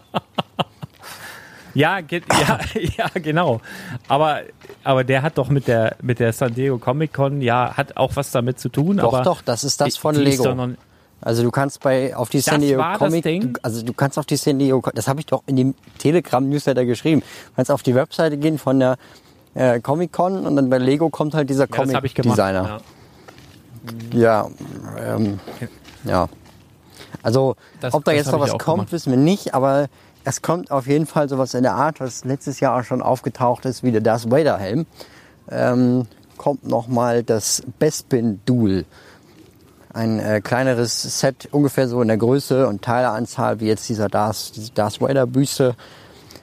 Ja, ge ja, ja, genau. Aber, aber der hat doch mit der, mit der San Diego Comic Con, ja, hat auch was damit zu tun. Doch, aber doch, das ist das von Lego. noch- Also du kannst bei auf die San Diego Comic, du- also du kannst auf die San Diego, das habe ich doch in dem Telegram Newsletter geschrieben. Du kannst auf die Webseite gehen von der äh, Comic Con und dann bei Lego kommt halt dieser ja, Comic ich gemacht. Designer. Ja. Ja, ähm, ja. Also, Das- ob da jetzt noch was kommt, gemacht. wissen wir nicht, aber es kommt auf jeden Fall sowas in der Art, was letztes Jahr auch schon aufgetaucht ist, wie der Darth Vader Helm. Ähm, kommt nochmal das Bespin Duel. Ein äh, kleineres Set, ungefähr so in der Größe und Teileanzahl wie jetzt dieser Darth, diese Darth Vader Büste.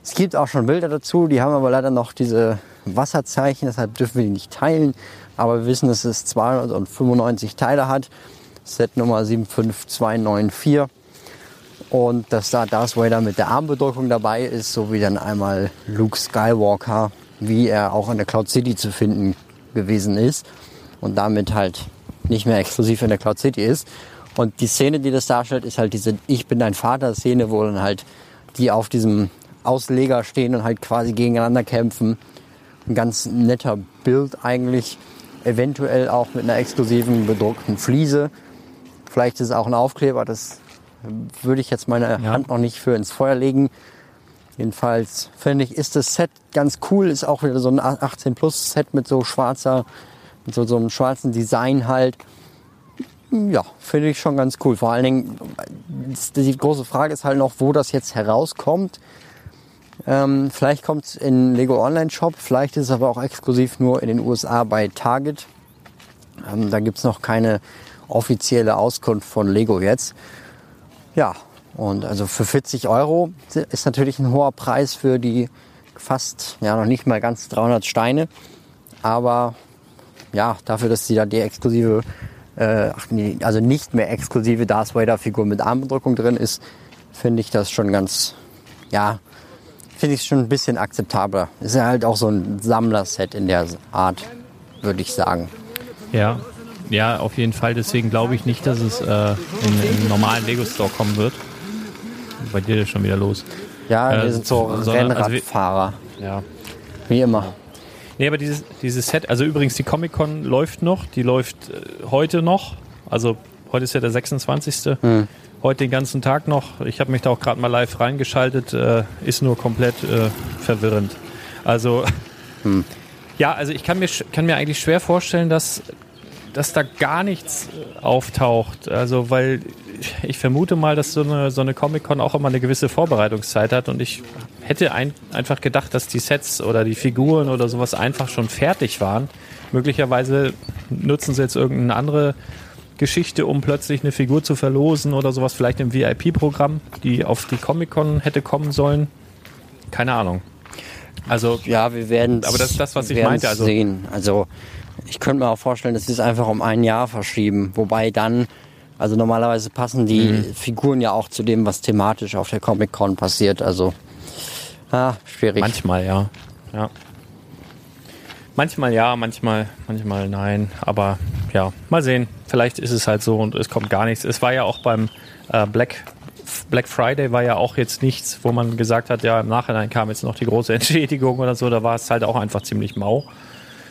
Es gibt auch schon Bilder dazu, die haben aber leider noch diese Wasserzeichen, deshalb dürfen wir die nicht teilen. Aber wir wissen, dass es 295 Teile hat. Set Nummer 75294. Und dass da Darth Vader mit der Armbedruckung dabei ist, sowie dann einmal Luke Skywalker, wie er auch in der Cloud City zu finden gewesen ist. Und damit halt nicht mehr exklusiv in der Cloud City ist. Und die Szene, die das darstellt, ist halt diese Ich bin dein Vater-Szene, wo dann halt die auf diesem Ausleger stehen und halt quasi gegeneinander kämpfen. Ein ganz netter Bild eigentlich. Eventuell auch mit einer exklusiven bedruckten Fliese. Vielleicht ist es auch ein Aufkleber, das würde ich jetzt meine Ja. Hand noch nicht für ins Feuer legen. Jedenfalls finde ich, ist das Set ganz cool. Ist auch wieder so ein 18 Plus Set mit so schwarzer, mit so, so einem schwarzen Design halt. Ja, finde ich schon ganz cool. Vor allen Dingen, die große Frage ist halt noch, wo das jetzt herauskommt. Ähm, vielleicht kommt es in Lego Online Shop, vielleicht ist es aber auch exklusiv nur in den USA bei Target. Ähm, da gibt es noch keine offizielle Auskunft von Lego jetzt. Ja, und also für 40 Euro ist natürlich ein hoher Preis für die fast, ja noch nicht mal ganz 300 Steine. Aber ja, dafür, dass sie da die exklusive, äh, also nicht mehr exklusive Darth Vader Figur mit Armbedruckung drin ist, finde ich das schon ganz, ja, finde ich schon ein bisschen akzeptabler. Ist ja halt auch so ein Sammlerset in der Art, würde ich sagen. Ja, ja, auf jeden Fall. Deswegen glaube ich nicht, dass es äh, in, in normalen Lego Store kommen wird. Bei dir ist schon wieder los. Ja, Äh, wir sind so sondern- also Rennradfahrer, Ja. wie immer. Nee, aber dieses, dieses Set, also übrigens die Comic-Con läuft noch, die läuft äh, heute noch. Also heute ist ja der 26. Heute den ganzen Tag noch. Ich habe mich da auch gerade mal live reingeschaltet, äh, ist nur komplett äh, verwirrend. Also ja, also ich kann mir, kann mir eigentlich schwer vorstellen, dass, dass da gar nichts äh, auftaucht. Also weil ich- ich vermute mal, dass so eine, so eine Comic-Con auch immer eine gewisse Vorbereitungszeit hat und ich hätte ein, einfach gedacht, dass die Sets oder die Figuren oder sowas einfach schon fertig waren. Möglicherweise nutzen sie jetzt irgendeine andere Geschichte, um plötzlich eine Figur zu verlosen oder sowas, vielleicht im VIP-Programm, die auf die Comic-Con hätte kommen sollen. Keine Ahnung. Also Ja, wir werden Aber das ist das, was ich meinte, also- sehen. Also ich könnte mir auch vorstellen, dass sie es einfach um ein Jahr verschieben. Wobei dann, also normalerweise passen die Mhm. Figuren ja auch zu dem, was thematisch auf der Comic Con passiert. Also ah, schwierig. Manchmal ja. ja. Manchmal ja, manchmal, manchmal nein. Aber ja, mal sehen. Vielleicht ist es halt so und es kommt gar nichts. Es war ja auch beim äh, Black, Black Friday war ja auch jetzt nichts, wo man gesagt hat, ja, im Nachhinein kam jetzt noch die große Entschädigung oder so. Da war es halt auch einfach ziemlich mau.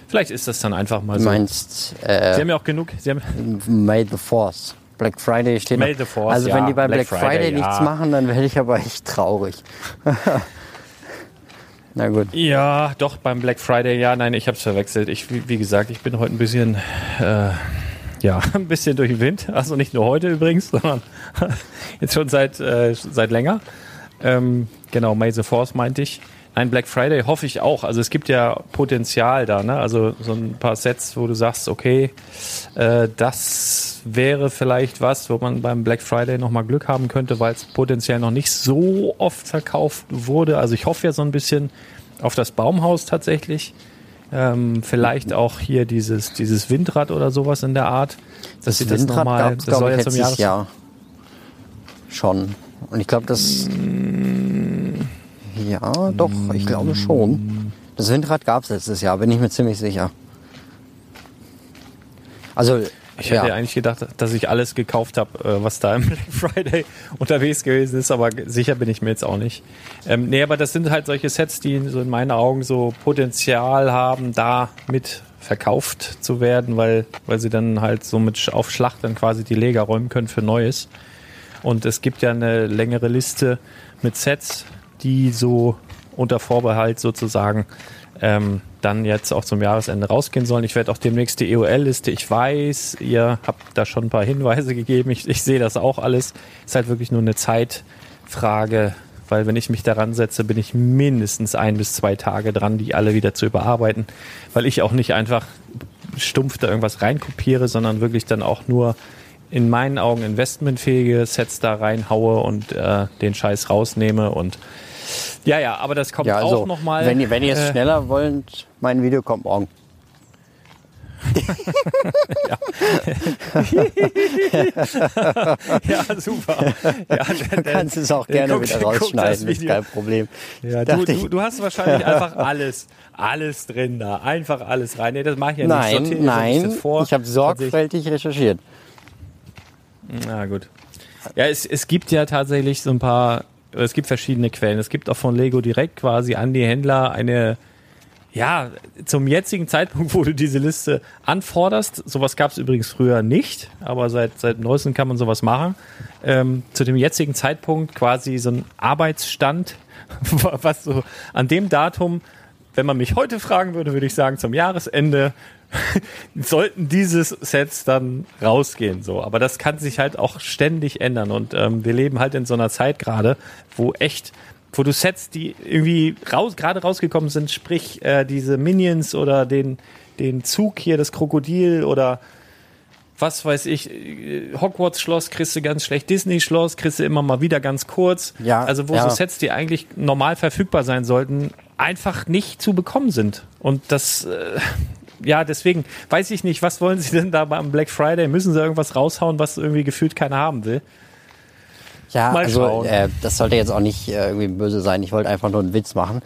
Vielleicht ist das dann einfach mal du so. meinst Sie äh, haben ja auch genug. Sie haben, May the Force. Black Friday steht noch. the Force, Also ja, wenn die bei Black Black, Friday, Friday, nichts ja. machen, dann werde ich aber echt traurig. Na gut. Ja, doch, beim Black Friday, ja, nein, ich habe es verwechselt. Ich, wie, wie gesagt, ich bin heute ein bisschen, äh, ja, ein bisschen durch den Wind. Also nicht nur heute übrigens, sondern jetzt schon seit, äh, seit länger. Ähm, genau, May the Force meinte ich. Ein Black Friday hoffe ich auch. Also es gibt ja Potenzial da, ne? Also so ein paar Sets, wo du sagst, okay, äh, das wäre vielleicht was, wo man beim Black Friday nochmal Glück haben könnte, weil es potenziell noch nicht so oft verkauft wurde. Also ich hoffe ja so ein bisschen auf das Baumhaus tatsächlich. Ähm, vielleicht auch hier dieses, dieses Windrad oder sowas in der Art. Das, das Windrad nochmal, gab's, das soll ja zum Jahres Jahr schon. Und ich glaube, das ja, doch, ich glaube schon. Das Windrad gab es letztes Jahr, bin ich mir ziemlich sicher. Also ich hätte ja. eigentlich gedacht, dass ich alles gekauft habe, äh, was da im Black Friday unterwegs gewesen ist, aber sicher bin ich mir jetzt auch nicht. Ähm, nee, aber das sind halt solche Sets, die so in meinen Augen so Potenzial haben, da mit verkauft zu werden, weil, weil sie dann halt so mit auf Schlacht dann quasi die Leger räumen können für Neues. Und es gibt ja eine längere Liste mit Sets, die so unter Vorbehalt sozusagen ähm, dann jetzt auch zum Jahresende rausgehen sollen. Ich werde auch demnächst die EOL-Liste. Ich weiß, ihr habt da schon ein paar Hinweise gegeben. Ich, ich sehe das auch alles. Ist halt wirklich nur eine Zeitfrage, weil wenn ich mich daran setze, bin ich mindestens ein bis zwei Tage dran, die alle wieder zu überarbeiten, weil ich auch nicht einfach stumpf da irgendwas reinkopiere, sondern wirklich dann auch nur in meinen Augen investmentfähige Sets da reinhaue und äh, den Scheiß rausnehme und ja, ja, aber das kommt ja, also, auch nochmal. Wenn ihr, wenn ihr es äh, schneller wollt, mein Video kommt morgen. ja. ja, super. Ja, du kannst es auch gerne guck, wieder rausschneiden, ist kein Problem. Ja, du, du, du, hast wahrscheinlich einfach alles, alles drin da, einfach alles rein. Nee, das mache ich ja nein, nicht. Sortieren, nein, ich, ich habe sorgfältig recherchiert. Na gut. Ja, es, es gibt ja tatsächlich so ein paar es gibt verschiedene Quellen. Es gibt auch von Lego direkt quasi an die Händler eine, ja, zum jetzigen Zeitpunkt, wo du diese Liste anforderst, sowas gab es übrigens früher nicht, aber seit, seit neuestem kann man sowas machen, ähm, zu dem jetzigen Zeitpunkt quasi so ein Arbeitsstand, was so an dem Datum, wenn man mich heute fragen würde, würde ich sagen, zum Jahresende sollten diese Sets dann rausgehen. So, aber das kann sich halt auch ständig ändern und ähm, wir leben halt in so einer Zeit gerade, wo echt wo du Sets, die irgendwie raus, gerade rausgekommen sind, sprich äh, diese Minions oder den, den Zug hier, das Krokodil oder was weiß ich, äh, Hogwarts-Schloss kriegst du ganz schlecht, Disney-Schloss kriegst du immer mal wieder ganz kurz. Ja, also wo ja. so Sets, die eigentlich normal verfügbar sein sollten, einfach nicht zu bekommen sind. Und das, äh, ja, deswegen weiß ich nicht, was wollen sie denn da beim Black Friday? Müssen sie irgendwas raushauen, was irgendwie gefühlt keiner haben will? Ja, Mal also äh, das sollte jetzt auch nicht äh, irgendwie böse sein. Ich wollte einfach nur einen Witz machen.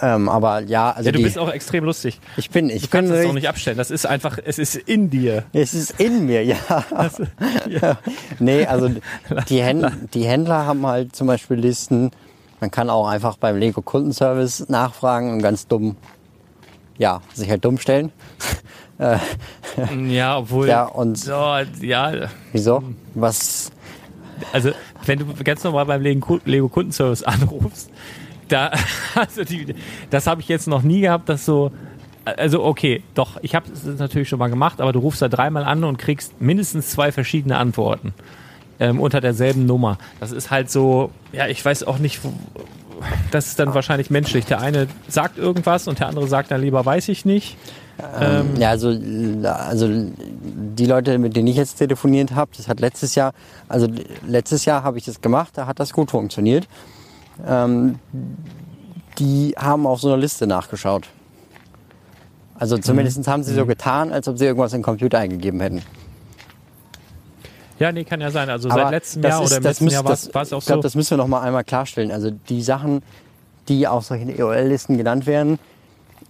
Ähm, aber ja, also ja, du die, bist auch extrem lustig. Ich bin, ich du kannst es auch nicht abstellen. Das ist einfach, es ist in dir. Es ist in mir, ja. Also, ja. nee, also die, Händler, die Händler haben halt zum Beispiel Listen. Man kann auch einfach beim Lego Kundenservice nachfragen und ganz dumm ja, sich halt dumm stellen. Äh, ja, obwohl. Ja, und. So, ja. Wieso? Was? Also, wenn du ganz normal beim Lego Kundenservice anrufst, da, also die, das habe ich jetzt noch nie gehabt, dass so, also okay, doch, ich habe es natürlich schon mal gemacht, aber du rufst da dreimal an und kriegst mindestens zwei verschiedene Antworten ähm, unter derselben Nummer. Das ist halt so, ja, ich weiß auch nicht, das ist dann wahrscheinlich menschlich. Der eine sagt irgendwas und der andere sagt dann lieber, weiß ich nicht. Ähm, ja, also, also die Leute, mit denen ich jetzt telefoniert habe, das hat letztes Jahr, also letztes Jahr habe ich das gemacht, da hat das gut funktioniert. Ähm, die haben auf so einer Liste nachgeschaut. Also zumindest mhm. haben sie so mhm. getan, als ob sie irgendwas in den Computer eingegeben hätten. Ja, nee, kann ja sein. Also Aber seit letztem Jahr ist, oder im letzten müsst, Jahr war es auch so. Ich glaube, das müssen wir noch mal einmal klarstellen. Also die Sachen, die auf solchen EOL-Listen genannt werden,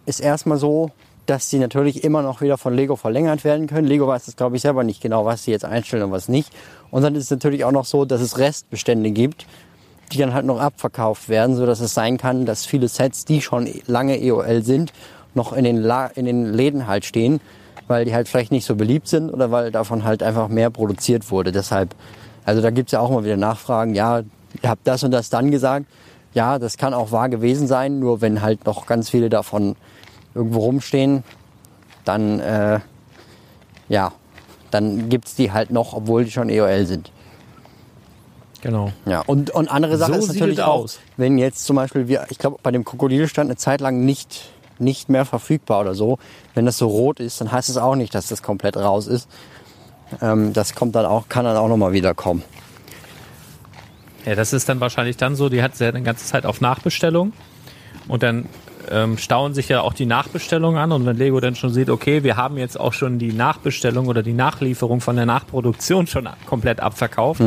ist erstmal so, dass die natürlich immer noch wieder von Lego verlängert werden können. Lego weiß das, glaube ich, selber nicht genau, was sie jetzt einstellen und was nicht. Und dann ist es natürlich auch noch so, dass es Restbestände gibt, die dann halt noch abverkauft werden, so dass es sein kann, dass viele Sets, die schon lange EOL sind, noch in den, La in den Läden halt stehen weil die halt vielleicht nicht so beliebt sind oder weil davon halt einfach mehr produziert wurde. Deshalb, also da gibt's ja auch immer wieder Nachfragen, ja, ihr habt das und das dann gesagt. Ja, das kann auch wahr gewesen sein, nur wenn halt noch ganz viele davon irgendwo rumstehen, dann, äh, ja, dann gibt's die halt noch, obwohl die schon EOL sind. Genau. Ja, und, und andere Sache So ist natürlich es auch, aus. wenn jetzt zum Beispiel wir, ich glaube, bei dem Krokodil stand eine Zeit lang nicht, nicht mehr verfügbar oder so. Wenn das so rot ist, dann heißt es auch nicht, dass das komplett raus ist. Ähm, das kommt dann auch, kann dann auch nochmal wieder kommen. Ja, das ist dann wahrscheinlich dann so, die hat ja eine ganze Zeit auf Nachbestellung und dann ähm, stauen sich ja auch die Nachbestellungen an und wenn Lego dann schon sieht, okay, wir haben jetzt auch schon die Nachbestellung oder die Nachlieferung von der Nachproduktion schon komplett abverkauft,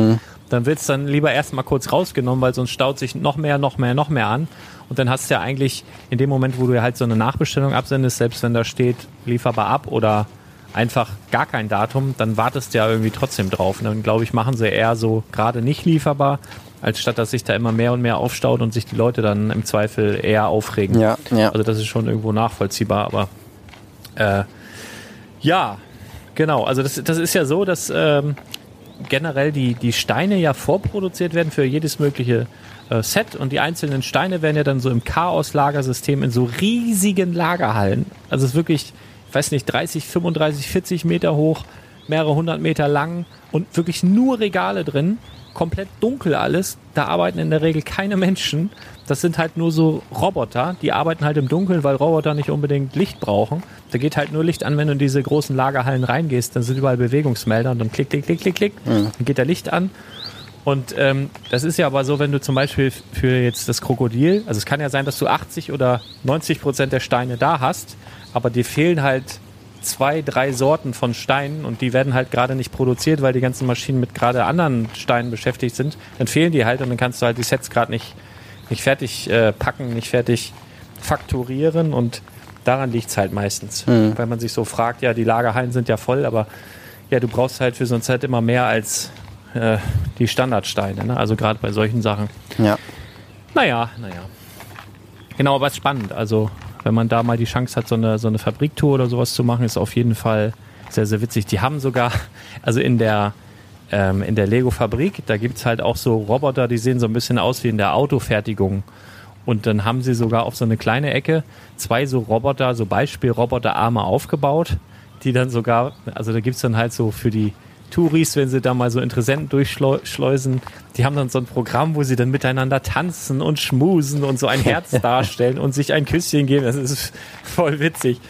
dann wird's dann lieber erstmal kurz rausgenommen, weil sonst staut sich noch mehr, noch mehr, noch mehr an und dann hast du ja eigentlich in dem Moment, wo du halt so eine Nachbestellung absendest, selbst wenn da steht, lieferbar ab oder einfach gar kein Datum, dann wartest du ja irgendwie trotzdem drauf. Und dann glaube ich, machen sie eher so gerade nicht lieferbar, als statt dass sich da immer mehr und mehr aufstaut und sich die Leute dann im Zweifel eher aufregen. Ja, ja. Also das ist schon irgendwo nachvollziehbar, aber äh, ja, genau. Also das, das ist ja so, dass ähm, generell die, die Steine ja vorproduziert werden für jedes mögliche äh, Set und die einzelnen Steine werden ja dann so im Chaos-Lagersystem in so riesigen Lagerhallen. Also es ist wirklich, ich weiß nicht, 30, 35, 40 Meter hoch, mehrere hundert Meter lang und wirklich nur Regale drin. Komplett dunkel alles. Da arbeiten in der Regel keine Menschen. Das sind halt nur so Roboter. Die arbeiten halt im Dunkeln, weil Roboter nicht unbedingt Licht brauchen. Da geht halt nur Licht an, wenn du in diese großen Lagerhallen reingehst. Dann sind überall Bewegungsmelder und dann klick, klick, klick, klick, klick. Dann geht da Licht an. Und ähm, das ist ja aber so, wenn du zum Beispiel für jetzt das Krokodil, also es kann ja sein, dass du 80 oder 90 Prozent der Steine da hast, aber dir fehlen halt zwei, drei Sorten von Steinen und die werden halt gerade nicht produziert, weil die ganzen Maschinen mit gerade anderen Steinen beschäftigt sind. Dann fehlen die halt und dann kannst du halt die Sets gerade nicht, nicht fertig äh, packen, nicht fertig fakturieren und daran liegt's halt meistens. Weil man sich so fragt, ja, die Lagerhallen sind ja voll, aber ja, du brauchst halt für so ein Set immer mehr als äh, die Standardsteine. Ne? Also gerade bei solchen Sachen. Ja. Naja, naja. Genau, aber es ist spannend. Also, wenn man da mal die Chance hat, so eine, so eine Fabriktour oder sowas zu machen, ist auf jeden Fall sehr, sehr witzig. Die haben sogar, also in der, ähm, in der Lego-Fabrik, da gibt's halt auch so Roboter, die sehen so ein bisschen aus wie in der Autofertigung. Und dann haben sie sogar auf so eine kleine Ecke zwei so Roboter, so Beispielroboterarme aufgebaut, die dann sogar, also da gibt's dann halt so für die Touris, wenn sie da mal so Interessenten durchschleusen, die haben dann so ein Programm, wo sie dann miteinander tanzen und schmusen und so ein Herz darstellen und sich ein Küsschen geben. Das ist voll witzig.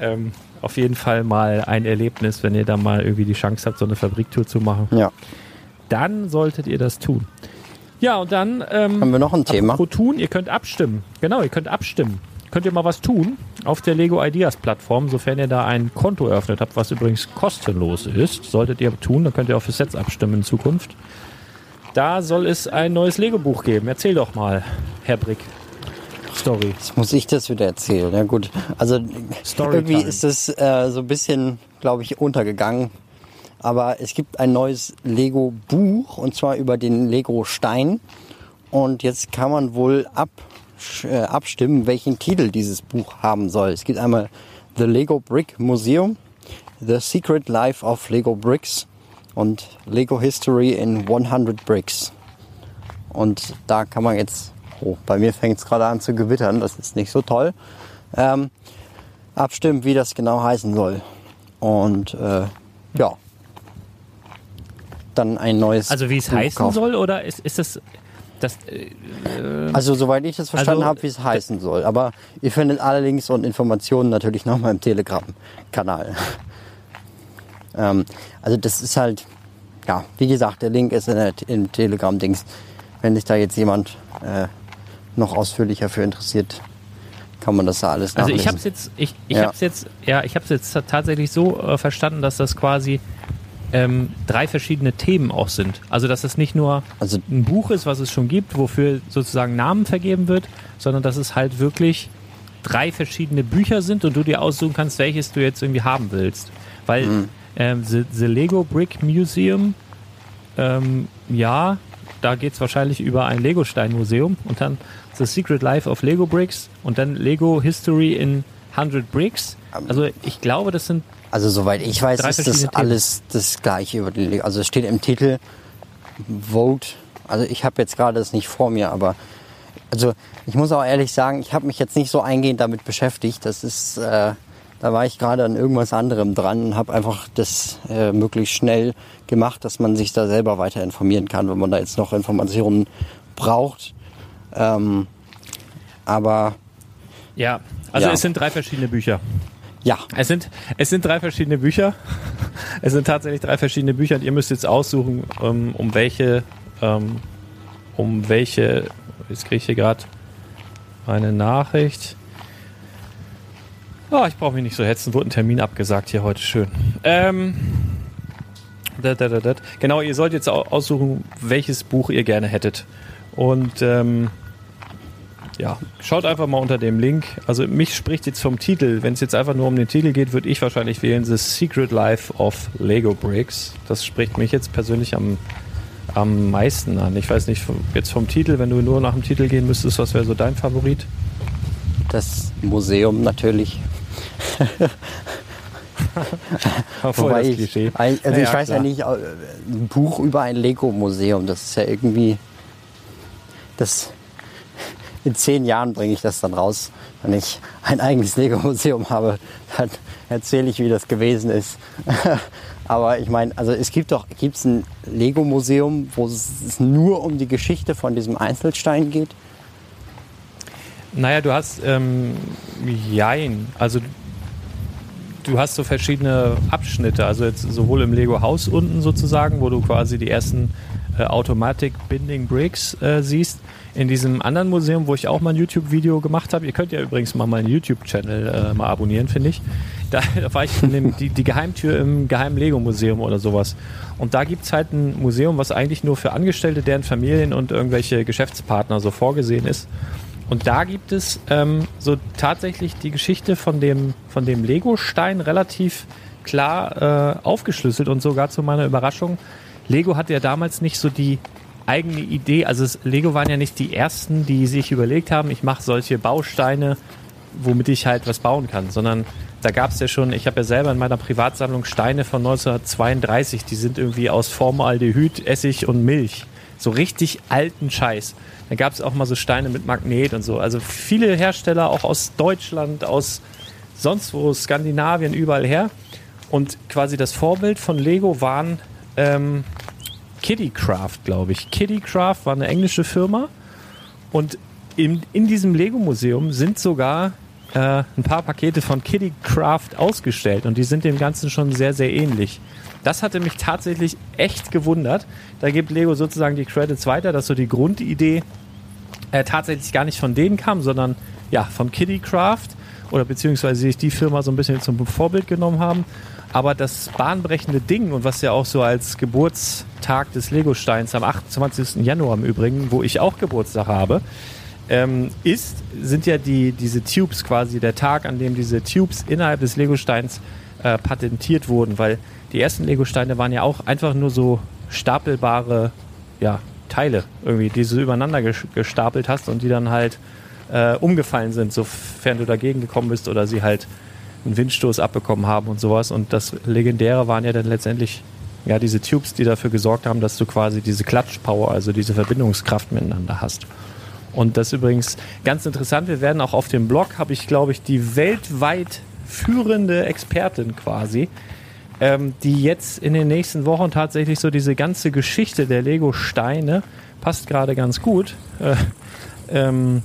Ähm, auf jeden Fall mal ein Erlebnis, wenn ihr da mal irgendwie die Chance habt, so eine Fabriktour zu machen. Ja. Dann solltet ihr das tun. Ja, und dann ähm, Haben wir noch ein Thema? Tun, ihr könnt abstimmen. Genau, ihr könnt abstimmen. Könnt ihr mal was tun auf der Lego Ideas Plattform, sofern ihr da ein Konto eröffnet habt, was übrigens kostenlos ist. Solltet ihr tun, dann könnt ihr auch für Sets abstimmen in Zukunft. Da soll es ein neues Lego-Buch geben. Erzähl doch mal, Herr Brick. Story. Jetzt muss ich das wieder erzählen. Ja gut. Also Storytime. irgendwie ist es äh, so ein bisschen, glaube ich, untergegangen. Aber es gibt ein neues Lego-Buch und zwar über den Lego-Stein. Und jetzt kann man wohl ab, äh, abstimmen, welchen Titel dieses Buch haben soll. Es gibt einmal The Lego Brick Museum, The Secret Life of Lego Bricks und Lego History in 100 Bricks. Und da kann man jetzt, oh, bei mir fängt es gerade an zu gewittern, das ist nicht so toll, ähm, abstimmen, wie das genau heißen soll. Und äh, ja, dann ein neues. Also wie es Buch heißen kaufen. soll oder ist, ist das das äh, Also soweit ich das verstanden Also, habe, wie es heißen soll. Aber ihr findet alle Links und Informationen natürlich nochmal im Telegram-Kanal. ähm, also das ist halt, ja, wie gesagt, der Link ist in der, im Telegram-Dings. Wenn sich da jetzt jemand äh, noch ausführlicher für interessiert, kann man das da alles Also nachlesen. ich habe es jetzt, ich, ich Ja. habe es jetzt, ja, ich habe es jetzt tatsächlich so äh, verstanden, dass das quasi ähm, drei verschiedene Themen auch sind. Also dass es nicht nur Also- ein Buch ist, was es schon gibt, wofür sozusagen Namen vergeben wird, sondern dass es halt wirklich drei verschiedene Bücher sind und du dir aussuchen kannst, welches du jetzt irgendwie haben willst. Weil Mhm. ähm, the, the Lego Brick Museum, ähm, ja, da geht's wahrscheinlich über ein Lego-Stein-Museum und dann The Secret Life of Lego Bricks und dann Lego History in 100 Bricks. Also ich glaube, das sind Also soweit ich weiß, ist das alles das gleiche über den Lego. Also es steht im Titel Vote. Also ich habe jetzt gerade das nicht vor mir, aber also ich muss auch ehrlich sagen, ich habe mich jetzt nicht so eingehend damit beschäftigt. Das ist äh, Da war ich gerade an irgendwas anderem dran und habe einfach das äh, möglichst schnell gemacht, dass man sich da selber weiter informieren kann, wenn man da jetzt noch Informationen braucht. Ähm, aber Ja, also Ja. es sind drei verschiedene Bücher. ja, Es sind, es sind drei verschiedene Bücher. Es sind tatsächlich drei verschiedene Bücher und ihr müsst jetzt aussuchen, ähm, um welche, ähm, um welche, jetzt kriege ich hier gerade eine Nachricht. Oh, ich brauche mich nicht so hetzen, wurde ein Termin abgesagt hier heute, schön. Ähm, dat, dat, dat. Genau, ihr sollt jetzt au- aussuchen, welches Buch ihr gerne hättet. Und ähm, ja, schaut einfach mal unter dem Link. Also mich spricht jetzt vom Titel. Wenn es jetzt einfach nur um den Titel geht, würde ich wahrscheinlich wählen The Secret Life of Lego Bricks. Das spricht mich jetzt persönlich am, am meisten an. Ich weiß nicht, jetzt vom Titel, wenn du nur nach dem Titel gehen müsstest, was wäre so dein Favorit? das Museum natürlich. Wobei das ich, Klischee. also Ja, ich weiß klar. ja nicht, äh, ein Buch über ein Lego-Museum, das ist ja irgendwie, das, in zehn Jahren bringe ich das dann raus, wenn ich ein eigenes Lego-Museum habe, dann erzähle ich, wie das gewesen ist. Aber ich meine, also es gibt doch, gibt es ein Lego-Museum, wo es nur um die Geschichte von diesem Einzelstein geht? Naja, du hast, ähm, jein, also du hast so verschiedene Abschnitte, also jetzt sowohl im Lego-Haus unten sozusagen, wo du quasi die ersten äh, Automatic Binding Bricks äh, siehst. In diesem anderen Museum, wo ich auch mal ein YouTube-Video gemacht habe, ihr könnt ja übrigens mal meinen YouTube-Channel äh, mal abonnieren, finde ich. Da, da war ich in dem, die, die Geheimtür im geheimen Lego-Museum oder sowas. Und da gibt's halt ein Museum, was eigentlich nur für Angestellte, deren Familien und irgendwelche Geschäftspartner so vorgesehen ist. Und da gibt es ähm, so tatsächlich die Geschichte von dem, von dem Lego-Stein relativ klar äh, aufgeschlüsselt und sogar zu meiner Überraschung. Lego hatte ja damals nicht so die eigene Idee, also es, Lego waren ja nicht die ersten, die sich überlegt haben, ich mache solche Bausteine, womit ich halt was bauen kann, sondern da gab es ja schon, ich habe ja selber in meiner Privatsammlung Steine von 1932, die sind irgendwie aus Formaldehyd, Essig und Milch. So richtig alten Scheiß. Da gab es auch mal so Steine mit Magnet und so. Also viele Hersteller, auch aus Deutschland, aus sonst wo, Skandinavien, überall her. Und quasi das Vorbild von Lego waren ähm, Kittycraft, glaube ich. Kittycraft war eine englische Firma. Und in, in diesem Lego-Museum sind sogar äh, ein paar Pakete von Kittycraft ausgestellt. Und die sind dem Ganzen schon sehr, sehr ähnlich. Das hatte mich tatsächlich echt gewundert. Da gibt Lego sozusagen die Credits weiter, dass so die Grundidee äh, tatsächlich gar nicht von denen kam, sondern ja, von Kittycraft oder beziehungsweise sich die Firma so ein bisschen zum Vorbild genommen haben. Aber das bahnbrechende Ding und was ja auch so als Geburtstag des Lego-Steins am 28. Januar im Übrigen, wo ich auch Geburtstag habe, ähm, ist, sind ja die, diese Tubes quasi der Tag, an dem diese Tubes innerhalb des Lego-Steins äh, patentiert wurden, weil die ersten Lego-Steine waren ja auch einfach nur so stapelbare ja, Teile irgendwie, die du übereinander ges- gestapelt hast und die dann halt äh, umgefallen sind, sofern du dagegen gekommen bist oder sie halt einen Windstoß abbekommen haben und sowas. Und das Legendäre waren ja dann letztendlich ja diese Tubes, die dafür gesorgt haben, dass du quasi diese Klatschpower, also diese Verbindungskraft miteinander hast. Und das ist übrigens ganz interessant. Wir werden auch auf dem Blog, habe ich glaube ich, die weltweit führende Expertin quasi, ähm, die jetzt in den nächsten Wochen tatsächlich so diese ganze Geschichte der Lego-Steine, passt gerade ganz gut, äh, ähm,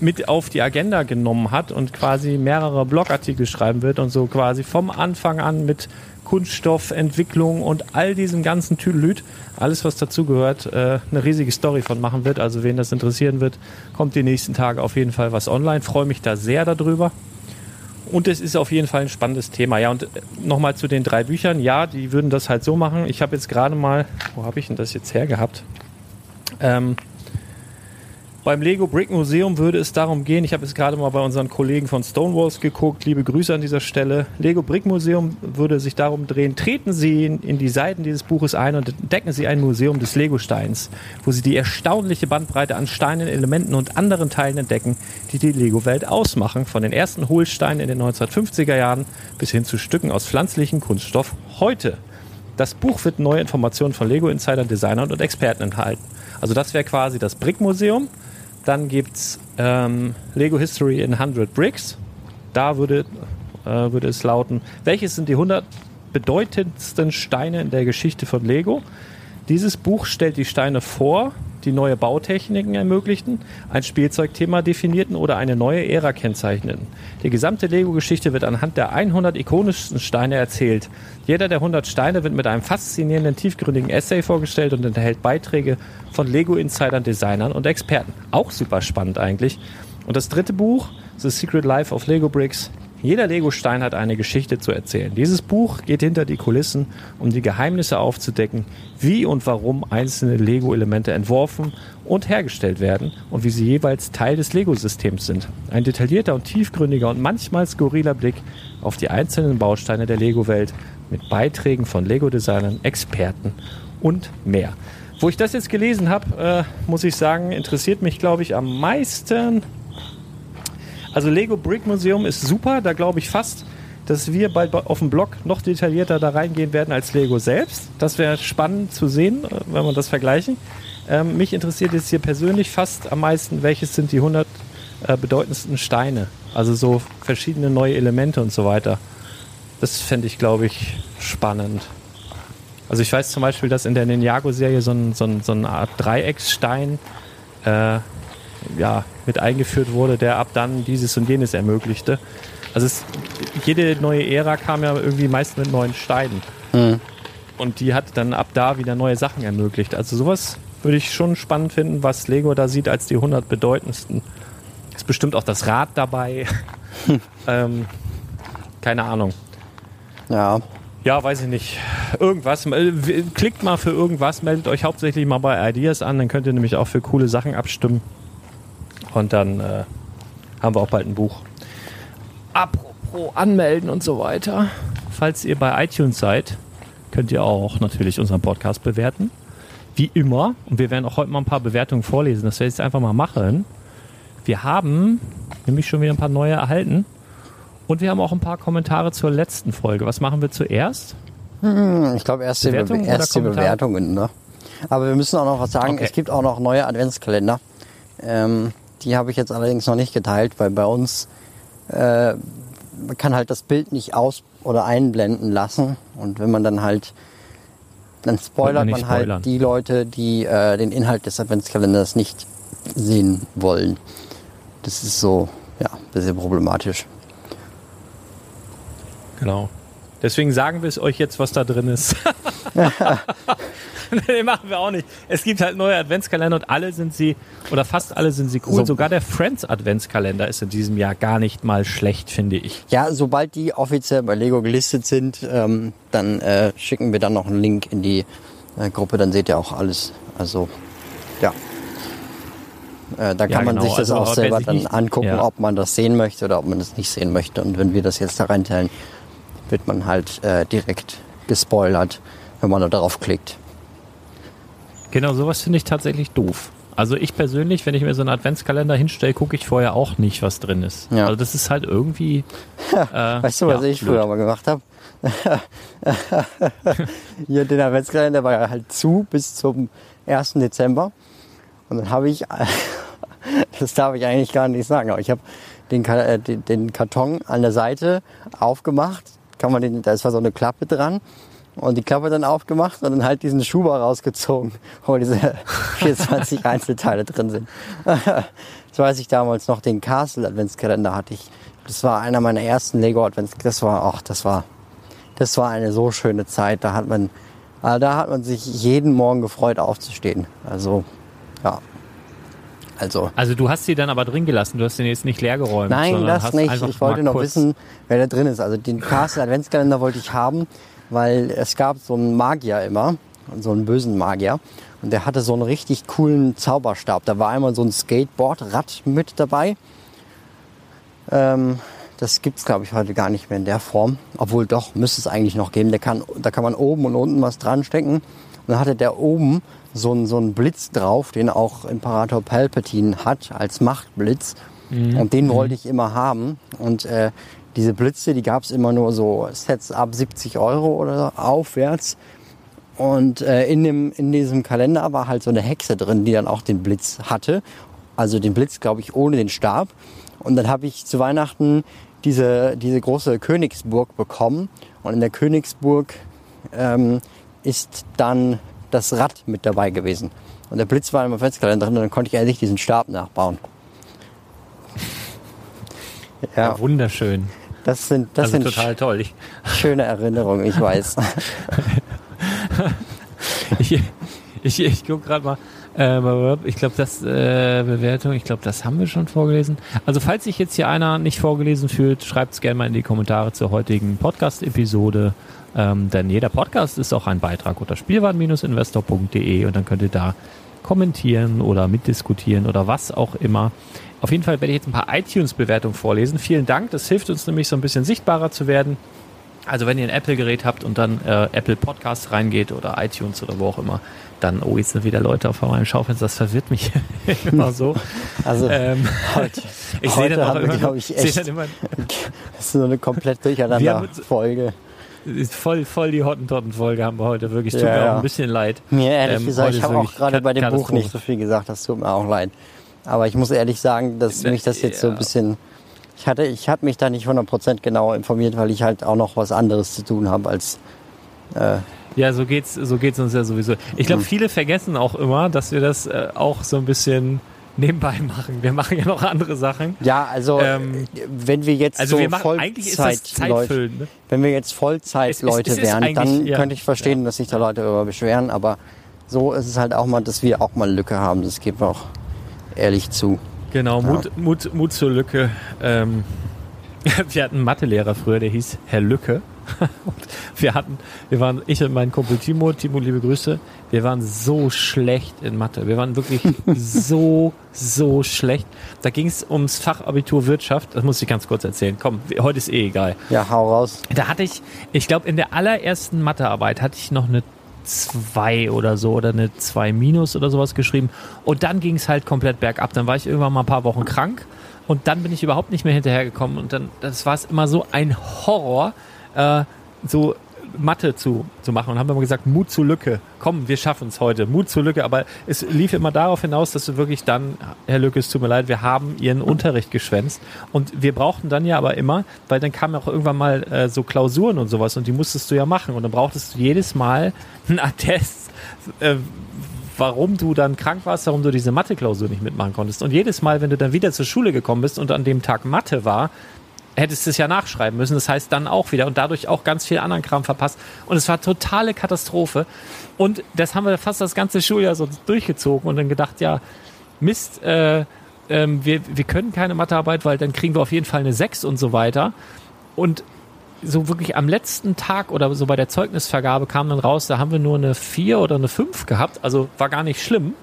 mit auf die Agenda genommen hat und quasi mehrere Blogartikel schreiben wird und so quasi vom Anfang an mit Kunststoffentwicklung und all diesem ganzen Tüdelüt, alles was dazugehört, äh, eine riesige Story von machen wird. Also wen das interessieren wird, kommt die nächsten Tage auf jeden Fall was online. Freue mich da sehr darüber. Und es ist auf jeden Fall ein spannendes Thema. Ja, und nochmal zu den drei Büchern. Ja, die würden das halt so machen. Ich habe jetzt gerade mal, wo habe ich denn das jetzt hergehabt? Ähm, beim Lego Brick Museum würde es darum gehen, ich habe jetzt gerade mal bei unseren Kollegen von Stonewalls geguckt, liebe Grüße an dieser Stelle. Lego Brick Museum würde sich darum drehen, treten Sie in, die Seiten dieses Buches ein und entdecken Sie ein Museum des Lego-Steins, wo Sie die erstaunliche Bandbreite an Steinen, Elementen und anderen Teilen entdecken, die die Lego-Welt ausmachen, von den ersten Hohlsteinen in den 1950er Jahren bis hin zu Stücken aus pflanzlichem Kunststoff heute. Das Buch wird neue Informationen von Lego-Insidern, Designern und Experten enthalten. Also das wäre quasi das Brick-Museum. Dann gibt's ähm, Lego History in 100 Bricks. Da würde äh, würde es lauten. Welches sind die 100 bedeutendsten Steine in der Geschichte von Lego? Dieses Buch stellt die Steine vor, die neue Bautechniken ermöglichten, ein Spielzeugthema definierten oder eine neue Ära kennzeichneten. Die gesamte Lego-Geschichte wird anhand der 100 ikonischsten Steine erzählt. Jeder der 100 Steine wird mit einem faszinierenden, tiefgründigen Essay vorgestellt und enthält Beiträge von Lego-Insidern, Designern und Experten. Auch super spannend eigentlich. Und das dritte Buch, The Secret Life of Lego Bricks, jeder Lego-Stein hat eine Geschichte zu erzählen. Dieses Buch geht hinter die Kulissen, um die Geheimnisse aufzudecken, wie und warum einzelne Lego-Elemente entworfen und hergestellt werden und wie sie jeweils Teil des Lego-Systems sind. Ein detaillierter und tiefgründiger und manchmal skurriler Blick auf die einzelnen Bausteine der Lego-Welt mit Beiträgen von Lego-Designern, Experten und mehr. Wo ich das jetzt gelesen habe, äh, muss ich sagen, interessiert mich, glaube ich, am meisten also Lego Brick Museum ist super, da glaube ich fast, dass wir bald auf dem Blog noch detaillierter da reingehen werden als Lego selbst. Das wäre spannend zu sehen, äh, wenn wir das vergleichen. Ähm, mich interessiert jetzt hier persönlich fast am meisten, welches sind die 100 äh, bedeutendsten Steine. Also so verschiedene neue Elemente und so weiter. Das fände ich, glaube ich, spannend. Also ich weiß zum Beispiel, dass in der Ninjago-Serie so, ein, so, ein, so eine Art Dreiecksstein äh, ja, mit eingeführt wurde, der ab dann dieses und jenes ermöglichte. Also es, jede neue Ära kam ja irgendwie meist mit neuen Steinen. Mhm. Und die hat dann ab da wieder neue Sachen ermöglicht. Also sowas würde ich schon spannend finden, was Lego da sieht als die 100 bedeutendsten. Ist bestimmt auch das Rad dabei. ähm, keine Ahnung. Ja. Ja, weiß ich nicht. Irgendwas. Klickt mal für irgendwas, meldet euch hauptsächlich mal bei Ideas an, dann könnt ihr nämlich auch für coole Sachen abstimmen. Und dann äh, haben wir auch bald ein Buch. Apropos anmelden und so weiter. Falls ihr bei iTunes seid, könnt ihr auch natürlich unseren Podcast bewerten. Wie immer. Und wir werden auch heute mal ein paar Bewertungen vorlesen. Das werde ich jetzt einfach mal machen. Wir haben nämlich schon wieder ein paar neue erhalten. Und wir haben auch ein paar Kommentare zur letzten Folge. Was machen wir zuerst? Hm, ich glaube, erste, Bewertungen, Be erste Bewertungen. Ne? Aber wir müssen auch noch was sagen. Okay. Es gibt auch noch neue Adventskalender. Ähm, die habe ich jetzt allerdings noch nicht geteilt, weil bei uns äh, man kann halt das Bild nicht aus- oder einblenden lassen. Und wenn man dann halt, dann spoilert man, man halt die Leute, die äh, den Inhalt des Adventskalenders nicht sehen wollen. Das ist so, ja, ein bisschen problematisch. Genau. Deswegen sagen wir es euch jetzt, was da drin ist. nee, machen wir auch nicht. Es gibt halt neue Adventskalender und alle sind sie, oder fast alle sind sie cool. So. Sogar der Friends Adventskalender ist in diesem Jahr gar nicht mal schlecht, finde ich. Ja, sobald die offiziell bei Lego gelistet sind, ähm, dann äh, schicken wir dann noch einen Link in die äh, Gruppe, dann seht ihr auch alles. Also, ja. Äh, da kann ja, genau. man sich das also, auch selber dann nicht, angucken, ja. ob man das sehen möchte oder ob man das nicht sehen möchte. Und wenn wir das jetzt da reinteilen, wird man halt äh, direkt gespoilert, wenn man da drauf klickt. Genau, sowas finde ich tatsächlich doof. Also ich persönlich, wenn ich mir so einen Adventskalender hinstelle, gucke ich vorher auch nicht, was drin ist. Ja. Also das ist halt irgendwie. Äh, weißt du, was ja, ich blöd. früher mal gemacht habe? Hier den Adventskalender war ja halt zu bis zum 1. Dezember. Und dann habe ich, das darf ich eigentlich gar nicht sagen, aber ich habe den, äh, den Karton an der Seite aufgemacht. Kann man den, da ist so eine Klappe dran und die Klappe dann aufgemacht und dann halt diesen Schuber rausgezogen, wo diese 24 Einzelteile drin sind. das weiß ich damals noch, den Castle Adventskalender hatte ich. Das war einer meiner ersten Lego Advents. Das war, ach, das war, das war eine so schöne Zeit. Da hat man, ah, da hat man sich jeden Morgen gefreut aufzustehen. Also, ja. Also, also du hast sie dann aber drin gelassen, du hast den jetzt nicht leer geräumt. Nein, das nicht. Ich wollte noch wissen, wer da drin ist. Also den Castle Adventskalender wollte ich haben weil es gab so einen Magier immer, so einen bösen Magier. Und der hatte so einen richtig coolen Zauberstab. Da war einmal so ein Skateboard-Rad mit dabei. Ähm, das gibt's glaube ich, heute gar nicht mehr in der Form. Obwohl doch, müsste es eigentlich noch geben. Der kann, da kann man oben und unten was dran stecken. Und dann hatte der oben so einen, so einen Blitz drauf, den auch Imperator Palpatine hat als Machtblitz. Mhm. Und den wollte mhm. ich immer haben. Und äh, diese Blitze, die gab es immer nur so Sets ab 70 Euro oder aufwärts. Und äh, in, dem, in diesem Kalender war halt so eine Hexe drin, die dann auch den Blitz hatte. also den Blitz, glaube ich, ohne den Stab. Und dann habe ich zu Weihnachten diese, diese große Königsburg bekommen. Und in der Königsburg ähm, ist dann das Rad mit dabei gewesen. Und der Blitz war im Adventskalender drin und dann konnte ich endlich diesen Stab nachbauen. Ja, wunderschön. Das sind, das also sind total toll. Ich, schöne Erinnerungen, ich weiß. ich, ich, ich gucke gerade mal. Äh, ich glaube, das äh, Bewertung, ich glaube, das haben wir schon vorgelesen. Also falls sich jetzt hier einer nicht vorgelesen fühlt, schreibt es gerne mal in die Kommentare zur heutigen Podcast-Episode. Ähm, denn jeder Podcast ist auch ein Beitrag unter spielwaren-investor.de und dann könnt ihr da kommentieren oder mitdiskutieren oder was auch immer. Auf jeden Fall werde ich jetzt ein paar iTunes-Bewertungen vorlesen. Vielen Dank, das hilft uns nämlich so ein bisschen sichtbarer zu werden. Also wenn ihr ein Apple-Gerät habt und dann äh, Apple Podcasts reingeht oder iTunes oder wo auch immer, dann, oh, jetzt sind wieder Leute auf meinem Schaufenster, das verwirrt mich immer so. Also Ähm, heute, ich sehe heute dann auch haben wir, immer, glaube ich, sehe echt, dann immer das ist so eine komplett durcheinander Folge. Ist voll, voll die Hottentotten-Folge haben wir heute, wirklich. Tut Ja, mir auch ja. ein bisschen leid. Mir ehrlich Ähm, gesagt, ich habe auch gerade bei dem Buch nicht so viel gesagt, das tut mir auch leid. Aber ich muss ehrlich sagen, dass mich das jetzt so ein ja. bisschen. Ich hatte, ich habe mich da nicht 100% genau informiert, weil ich halt auch noch was anderes zu tun habe als. Äh, Ja, so geht's, so geht's uns ja sowieso. Ich glaube, viele vergessen auch immer, dass wir das äh, auch so ein bisschen nebenbei machen. Wir machen ja noch andere Sachen. ja, also Ähm, wenn wir jetzt Also so wir machen, Vollzeit-Leute, Zeitfüllen. Ne? wenn wir jetzt Vollzeit-Leute Es- es ist wären, dann ja. könnte ich verstehen, dass sich da Leute darüber beschweren. Aber so ist es halt auch mal, dass wir auch mal Lücke haben. Das geben wir auch ehrlich zu. Genau, Mut, Mut, Mut zur Lücke. Ähm, wir hatten einen Mathelehrer früher, der hieß Herr Lücke. Und wir hatten, wir waren, ich und mein Kumpel Timo, Timo, liebe Grüße, wir waren so schlecht in Mathe. Wir waren wirklich so, so schlecht. Da ging es ums Fachabitur Wirtschaft. Das muss ich ganz kurz erzählen. Komm, heute ist eh egal. Ja, hau raus. Da hatte ich, ich glaube, in der allerersten Mathearbeit hatte ich noch eine 2 oder so oder eine 2 minus oder sowas geschrieben. Und dann ging es halt komplett bergab. Dann war ich irgendwann mal ein paar Wochen krank und dann bin ich überhaupt nicht mehr hinterhergekommen. Und dann, das war es immer so ein Horror, äh, so Mathe zu, zu machen. Und haben immer gesagt, Mut zur Lücke. Komm, wir schaffen es heute. Mut zur Lücke. Aber es lief immer darauf hinaus, dass du wirklich dann, Herr Lücke, es tut mir leid, wir haben ihren Unterricht geschwänzt. Und wir brauchten dann ja aber immer, weil dann kamen auch irgendwann mal äh, so Klausuren und sowas und die musstest du ja machen. Und dann brauchtest du jedes Mal einen Attest, äh, warum du dann krank warst, warum du diese Mathe-Klausur nicht mitmachen konntest. Und jedes Mal, wenn du dann wieder zur Schule gekommen bist und an dem Tag Mathe war, hättest du es ja nachschreiben müssen. Das heißt dann auch wieder und dadurch auch ganz viel anderen Kram verpasst. Und es war totale Katastrophe. Und das haben wir fast das ganze Schuljahr so durchgezogen und dann gedacht, ja, Mist, äh, ähm, wir, wir können keine Mathearbeit, weil dann kriegen wir auf jeden Fall eine 6 und so weiter. Und so wirklich am letzten Tag oder so bei der Zeugnisvergabe kam dann raus, da haben wir nur eine 4 oder eine 5 gehabt, also war gar nicht schlimm.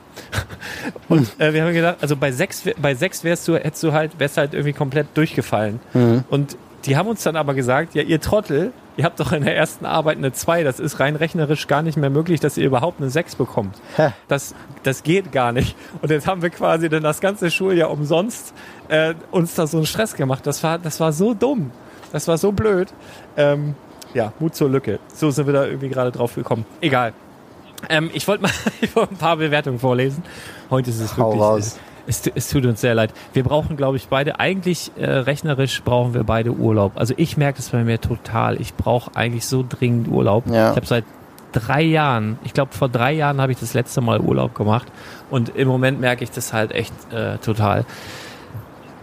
Und äh, wir haben gedacht, also bei 6 bei sechs wärst du, hättest du halt, wärst halt irgendwie komplett durchgefallen. Und die haben uns dann aber gesagt, ja, ihr Trottel, ihr habt doch in der ersten Arbeit eine 2, das ist rein rechnerisch gar nicht mehr möglich, dass ihr überhaupt eine 6 bekommt. Hä? Das, das geht gar nicht. Und jetzt haben wir quasi dann das ganze Schuljahr umsonst äh, uns da so einen Stress gemacht. Das war, das war so dumm. Das war so blöd. Ähm, ja, Mut zur Lücke. So sind wir da irgendwie gerade drauf gekommen. Egal. Ähm, ich wollte mal ich wollte ein paar Bewertungen vorlesen. Heute ist es Hau wirklich. raus. Es, es tut uns sehr leid. Wir brauchen, glaube ich, beide, eigentlich äh, rechnerisch brauchen wir beide Urlaub. Also ich merke das bei mir total. Ich brauche eigentlich so dringend Urlaub. Ja. Ich habe seit drei Jahren, ich glaube vor drei Jahren habe ich das letzte Mal Urlaub gemacht und im Moment merke ich das halt echt äh, total.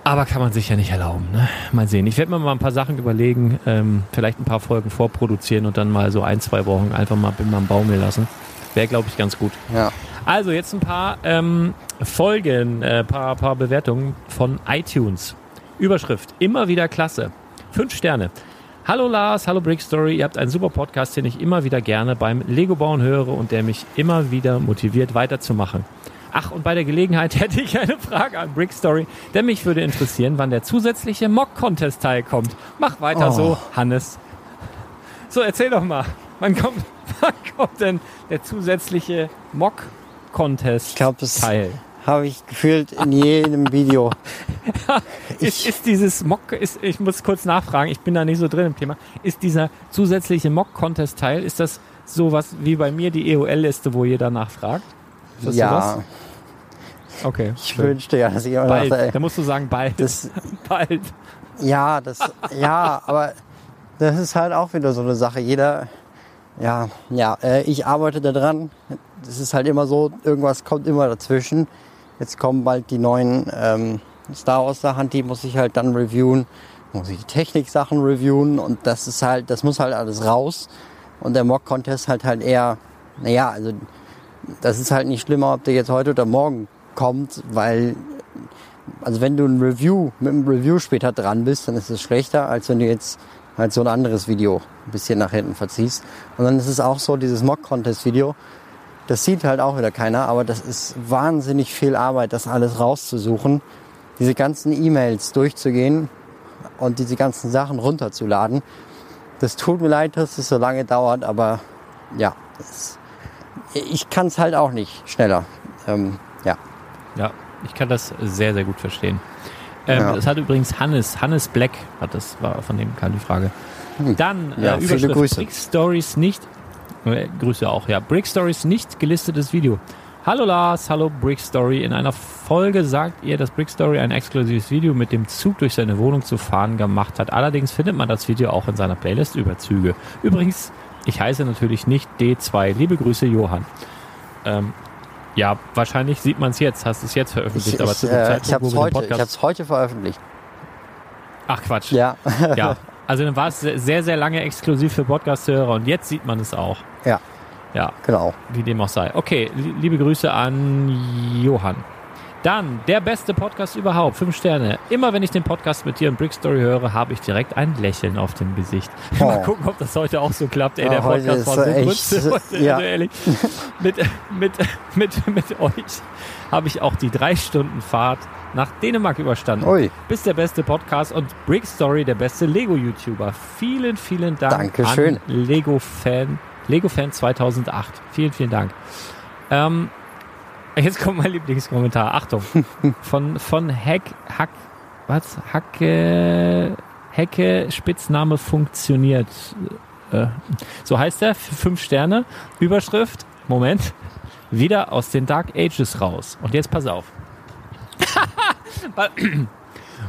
Aber kann man sich ja nicht erlauben. Ne? Mal sehen. Ich werde mir mal ein paar Sachen überlegen, ähm, vielleicht ein paar Folgen vorproduzieren und dann mal so ein, zwei Wochen einfach mal bin am Baumeln lassen. Wäre, glaube ich, ganz gut. Ja. Also jetzt ein paar ähm, Folgen, äh, paar, paar Bewertungen von iTunes. Überschrift, immer wieder klasse. Fünf Sterne. Hallo Lars, hallo Brick Story. Ihr habt einen super Podcast, den ich immer wieder gerne beim Lego bauen höre und der mich immer wieder motiviert weiterzumachen. Ach, und bei der Gelegenheit hätte ich eine Frage an Brick Story, denn mich würde interessieren, wann der zusätzliche Mock-Contest teilkommt. Mach weiter Oh. so, Hannes. So, erzähl doch mal. Wann kommt, wann kommt denn der zusätzliche Mock-Contest Ich glaube, das Teil? habe ich gefühlt in jedem Video. Ist, ist dieses Mock, ist, ich muss kurz nachfragen, ich bin da nicht so drin im Thema. Ist dieser zusätzliche Mock-Contest-Teil, ist das sowas wie bei mir die EOL-Liste, wo jeder nachfragt? Ist? Ja. Okay. Ich wünschte ja, dass ich immer Bald. ey, Da musst du sagen, bald. das, bald. ja, das, ja, aber das ist halt auch wieder so eine Sache. Jeder, ja, ja, äh, ich arbeite da dran. Das ist halt immer so, irgendwas kommt immer dazwischen. Jetzt kommen bald die neuen ähm, Star Wars Sachen, die muss ich halt dann reviewen. Muss ich die Technik-Sachen reviewen und das ist halt, das muss halt alles raus. Und der Mock-Contest halt halt eher, naja, also das ist halt nicht schlimmer, ob der jetzt heute oder morgen kommt, weil also wenn du ein Review mit einem Review später dran bist, dann ist es schlechter, als wenn du jetzt halt so ein anderes Video ein bisschen nach hinten verziehst. Und dann ist es auch so, dieses Mock-Contest-Video, das sieht halt auch wieder keiner, aber das ist wahnsinnig viel Arbeit, das alles rauszusuchen, diese ganzen E-Mails durchzugehen und diese ganzen Sachen runterzuladen. Das tut mir leid, dass es so lange dauert, aber ja, das, ich kann es halt auch nicht schneller. Ähm, ja. Ja, ich kann das sehr, sehr gut verstehen. Ähm, Ja. Das hat übrigens Hannes, Hannes Black, hat das war von dem kam die Frage. Dann Hm. Ja, äh, viele Grüße. Brick Stories nicht, äh, Grüße auch, ja. Brick Stories nicht gelistetes Video. Hallo Lars, hallo Brick Story. In einer Folge sagt ihr, dass Brick Story ein exklusives Video mit dem Zug durch seine Wohnung zu fahren gemacht hat. Allerdings findet man das Video auch in seiner Playlist über Züge. Übrigens, ich heiße natürlich nicht D2. Liebe Grüße, Johann. Ähm, ja, wahrscheinlich sieht man es jetzt. Hast es jetzt veröffentlicht, Ich, aber ich, zu dem äh, Zeitpunkt, ich habe wo es wir heute, ich Podcast... hab's heute veröffentlicht. Ach Quatsch. Ja, Ja, also dann war es sehr, sehr, lange exklusiv für Podcast-Hörer und jetzt sieht man es auch. ja, Ja, genau. wie dem auch sei. Okay, li- liebe Grüße an Johann. Dann, der beste Podcast überhaupt, fünf Sterne. Immer wenn ich den Podcast mit dir und Brick Story höre, habe ich direkt ein Lächeln auf dem Gesicht. Mal Oh. gucken, ob das heute auch so klappt. Ey, Oh, der heute Podcast war so echt, heute, ja. also ehrlich. Mit, mit, mit, mit euch habe ich auch die drei Stunden Fahrt nach Dänemark überstanden. Ui. Bist der beste Podcast und Brick Story der beste Lego-YouTuber. Vielen, vielen Dank Dankeschön. an Lego-Fan, Lego-Fan 2008. Vielen, vielen Dank. Ähm, jetzt kommt mein Lieblingskommentar. Achtung. Von, von Hack, Hack, was? Hacke, Hecke, Spitzname funktioniert. Äh, so heißt er. Fünf Sterne. Überschrift. Moment. Wieder aus den Dark Ages raus. Und jetzt pass auf.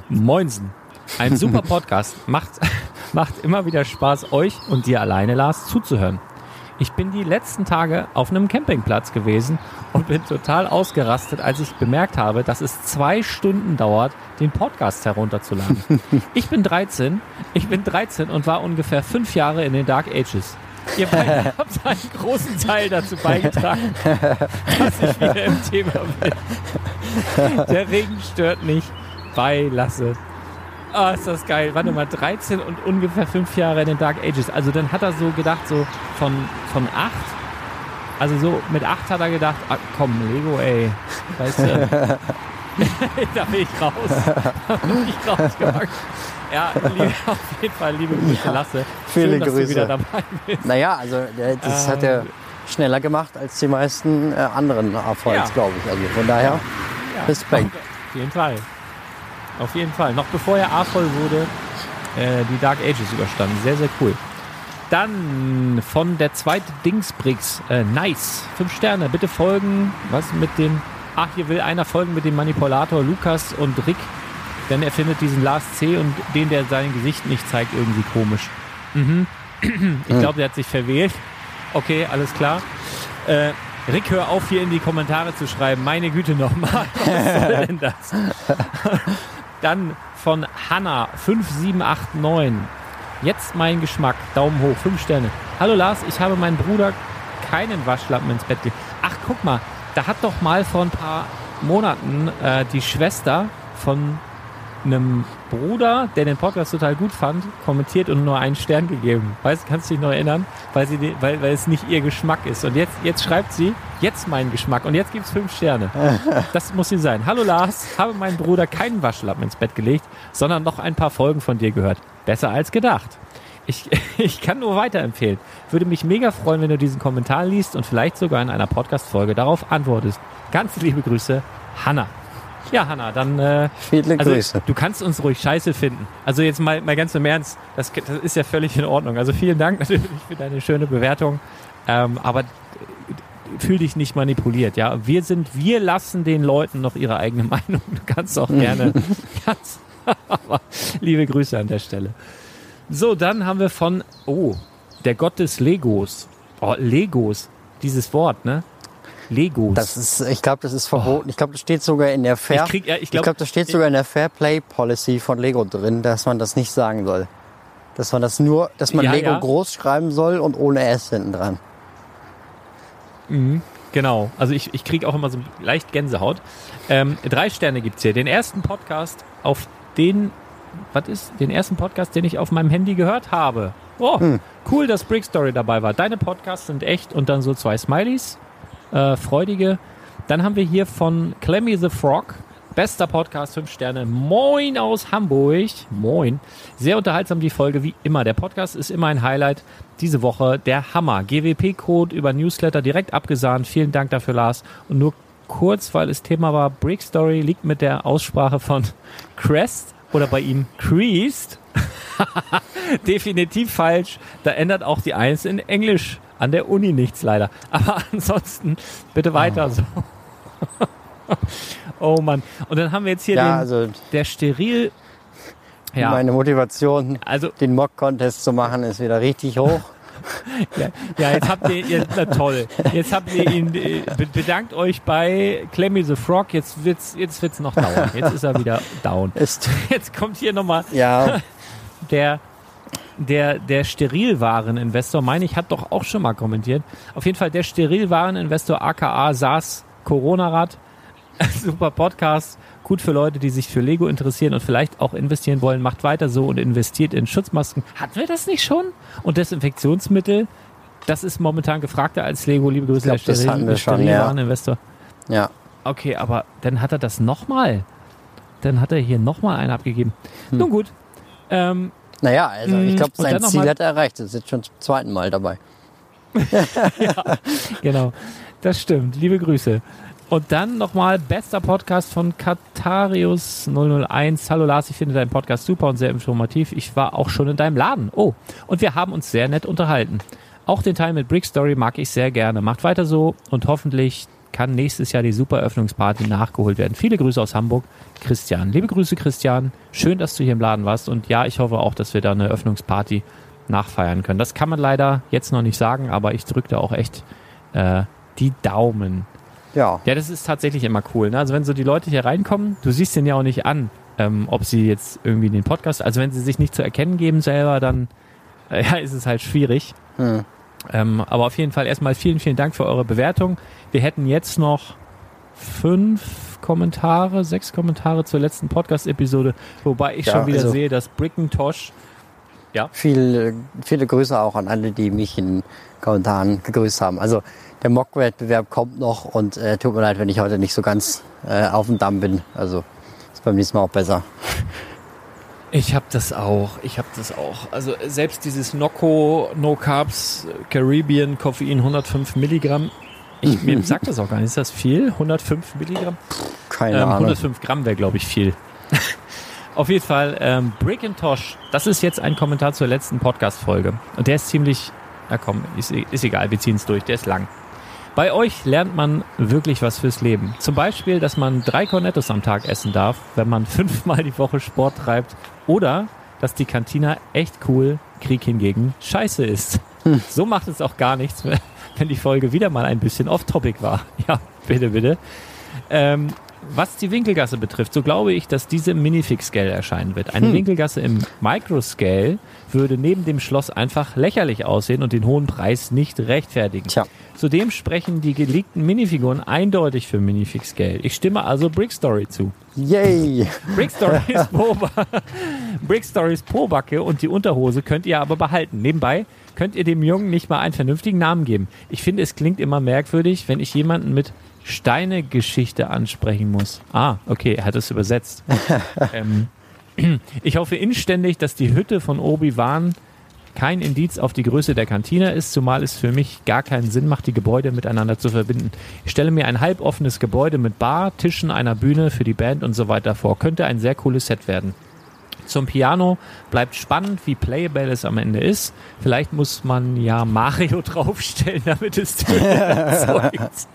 Moinsen. Ein super Podcast. Macht, macht immer wieder Spaß, euch und dir alleine, Lars, zuzuhören. Ich bin die letzten Tage auf einem Campingplatz gewesen und bin total ausgerastet, als ich bemerkt habe, dass es zwei Stunden dauert, den Podcast herunterzuladen. Ich bin 13, ich bin 13 und war ungefähr fünf Jahre in den Dark Ages. Ihr beide habt einen großen Teil dazu beigetragen, dass ich wieder im Thema bin. Der Regen stört nicht. Beilasse. Ah, ist das geil. Warte mal, 13 und ungefähr fünf Jahre in den Dark Ages. Also dann hat er so gedacht, so von, von acht. Also so mit acht hat er gedacht, ah, komm, Lego, ey. Weißt du? da bin ich raus. Da bin ich rausgewachsen. Ja, liebe, auf jeden Fall, liebe Grüße, Lasse. viele Schön, dass Grüße. du wieder dabei bist. Naja, also das hat er schneller gemacht als die meisten äh, anderen Erfolgs, Ja. glaube ich. Also von daher, Ja, Respekt. Auf jeden Fall. Auf jeden Fall. Noch bevor er A-voll wurde, äh, die Dark Ages überstanden. Sehr, sehr cool. Dann von der zweite Dingsbricks. Äh, nice. Fünf Sterne. Bitte folgen. Was mit dem. Ach, hier will einer folgen mit dem Manipulator Lukas und Rick. Denn er findet diesen Lars C. und den, der sein Gesicht nicht zeigt, irgendwie komisch. Mhm. Ich glaube, der hat sich verwählt. Okay, alles klar. Äh, Rick, hör auf, hier in die Kommentare zu schreiben. Meine Güte nochmal. Was soll denn das? Dann von Hanna 5789. Jetzt mein Geschmack. Daumen hoch. Fünf Sterne. Hallo Lars, ich habe meinen Bruder keinen Waschlappen ins Bett gelegt. Ach, guck mal. Da hat doch mal vor ein paar Monaten äh, die Schwester von einem Bruder, der den Podcast total gut fand, kommentiert und nur einen Stern gegeben. Weißt, kannst du dich noch erinnern? Weil, sie, weil, weil es nicht ihr Geschmack ist. Und jetzt, jetzt schreibt sie, jetzt mein Geschmack. Und jetzt gibt's fünf Sterne. Das muss sie sein. Hallo Lars, habe meinen Bruder keinen Waschlappen ins Bett gelegt, sondern noch ein paar Folgen von dir gehört. Besser als gedacht. Ich, ich kann nur weiterempfehlen. Würde mich mega freuen, wenn du diesen Kommentar liest und vielleicht sogar in einer Podcast-Folge darauf antwortest. Ganz liebe Grüße, Hanna. Ja, Hanna, dann äh, viele also, Grüße. Du kannst uns ruhig scheiße finden. Also jetzt mal, mal ganz im Ernst, das, das ist ja völlig in Ordnung. Also vielen Dank natürlich für deine schöne Bewertung. Ähm, aber fühl dich nicht manipuliert. Ja, wir sind, wir lassen den Leuten noch ihre eigene Meinung. Du kannst auch gerne, ganz, aber liebe Grüße an der Stelle. So, dann haben wir von, oh, der Gott des Legos. Oh, Legos, dieses Wort, ne? Legos. Das ist, ich glaube, das ist verboten. Ich glaube, das steht sogar in der Fair. Ich krieg- ja, ich ich glaub- glaube, das steht sogar in der Fair Play Policy von Lego drin, dass man das nicht sagen soll. Dass man das nur, dass man Ja, Lego ja. groß schreiben soll und ohne S hinten dran. Genau, also ich, ich kriege auch immer so leicht Gänsehaut. Ähm, drei Sterne gibt's hier. Den ersten Podcast, auf den, was ist, den ersten Podcast, den ich auf meinem Handy gehört habe. Oh, cool, dass Brick Story dabei war. Deine Podcasts sind echt und dann so zwei Smileys, äh, freudige. Dann haben wir hier von Clemmy the Frog, bester Podcast, fünf Sterne. Moin aus Hamburg. Moin. Sehr unterhaltsam die Folge, wie immer. Der Podcast ist immer ein Highlight. Diese Woche der Hammer. GWP-Code über Newsletter direkt abgesahnt. Vielen Dank dafür, Lars. Und nur kurz, weil das Thema war, Brick Story liegt mit der Aussprache von Crest oder bei ihm Creased definitiv falsch. Da ändert auch die Eins in Englisch an der Uni nichts leider. Aber ansonsten bitte weiter so. oh Mann. Und dann haben wir jetzt hier Ja, den, also der Steril. Ja, meine Motivation, also den Mock-Contest zu machen, ist wieder richtig hoch. ja, ja, jetzt habt ihr, ihr na toll. Jetzt habt ihr ihn äh, be- bedankt euch bei Clemmy the Frog. Jetzt wird's, jetzt wird's noch dauern. Jetzt ist er wieder down. Jetzt kommt hier nochmal ja, der, der, der Sterilwareninvestor, meine ich, hat doch auch schon mal kommentiert. Auf jeden Fall der Sterilwareninvestor aka SaaS Corona-Rad. Super Podcast. Gut für Leute, die sich für Lego interessieren und vielleicht auch investieren wollen. Macht weiter so und investiert in Schutzmasken. Hatten wir das nicht schon? Und Desinfektionsmittel? Das ist momentan gefragter als Lego. Liebe Grüße, glaub, das hatten wir schon, ja. Sterilwareninvestor. ja. Okay, aber dann hat er das nochmal. Dann hat er hier nochmal einen abgegeben. Nun gut. Ähm, Naja, also ich Mm, glaube, sein Ziel hat er erreicht. Er ist jetzt schon zum zweiten Mal dabei. Genau, das stimmt. Liebe Grüße. Und dann nochmal bester Podcast von Katarius 001. Hallo Lars, ich finde deinen Podcast super und sehr informativ. Ich war auch schon in deinem Laden. Oh, und wir haben uns sehr nett unterhalten. Auch den Teil mit Brick Story mag ich sehr gerne. Macht weiter so und hoffentlich kann nächstes Jahr die super Eröffnungsparty nachgeholt werden. Viele Grüße aus Hamburg, Christian. Liebe Grüße, Christian. Schön, dass du hier im Laden warst. Und ja, ich hoffe auch, dass wir da eine Eröffnungsparty nachfeiern können. Das kann man leider jetzt noch nicht sagen, aber ich drücke da auch echt äh, die Daumen. Ja, Ja, das ist tatsächlich immer cool. Ne? Also wenn so die Leute hier reinkommen, du siehst den ja auch nicht an, ähm, ob sie jetzt irgendwie den Podcast, also wenn sie sich nicht zu erkennen geben selber, dann äh, ja, ist es halt schwierig. Hm. Ähm, aber auf jeden Fall erstmal vielen, vielen Dank für eure Bewertung. Wir hätten jetzt noch fünf Kommentare, sechs Kommentare zur letzten Podcast-Episode, wobei ich Ja, schon wieder also- sehe, dass Brickentosh viel, viele Grüße auch an alle, die mich in Kommentaren gegrüßt haben. Also der Mock-Wettbewerb kommt noch und äh, tut mir leid, wenn ich heute nicht so ganz äh, auf dem Damm bin. Also ist beim nächsten Mal auch besser. Ich habe das auch. Ich habe das auch. Also selbst dieses Nocco No Carbs Caribbean Koffein 105 Milligramm. Ich, mir sagt das auch gar nicht. Ist das viel? 105 Milligramm? Keine Ähm, Ahnung. 105 Gramm wäre, glaube ich, viel. Auf jeden Fall, ähm, Brick and Tosh, das ist jetzt ein Kommentar zur letzten Podcast-Folge. Und der ist ziemlich, na komm, ist, ist egal, wir ziehen es durch, der ist lang. Bei euch lernt man wirklich was fürs Leben. Zum Beispiel, dass man drei Cornettos am Tag essen darf, wenn man fünfmal die Woche Sport treibt. Oder, dass die Kantina echt cool, Krieg hingegen scheiße ist. So macht es auch gar nichts, wenn die Folge wieder mal ein bisschen off-topic war. Ja, bitte, bitte. Ähm, was die Winkelgasse betrifft, so glaube ich, dass diese im Minifix-Scale erscheinen wird. Eine Winkelgasse im Microscale würde neben dem Schloss einfach lächerlich aussehen und den hohen Preis nicht rechtfertigen. Tja. Zudem sprechen die geleakten Minifiguren eindeutig für Minifix-Scale. Ich stimme also Brick Story zu. Yay! Brick Stories Po Brick Stories Po-Backe und die Unterhose könnt ihr aber behalten. Nebenbei könnt ihr dem Jungen nicht mal einen vernünftigen Namen geben. Ich finde, es klingt immer merkwürdig, wenn ich jemanden mit Steine-Geschichte ansprechen muss. Ah, okay, er hat es übersetzt. ähm, ich hoffe inständig, dass die Hütte von Obi-Wan kein Indiz auf die Größe der Kantine ist, zumal es für mich gar keinen Sinn macht, die Gebäude miteinander zu verbinden. Ich stelle mir ein halboffenes Gebäude mit Bar, Tischen, einer Bühne für die Band und so weiter vor. Könnte ein sehr cooles Set werden. Zum Piano bleibt spannend, wie playable es am Ende ist. Vielleicht muss man ja Mario draufstellen, damit es erzeugt.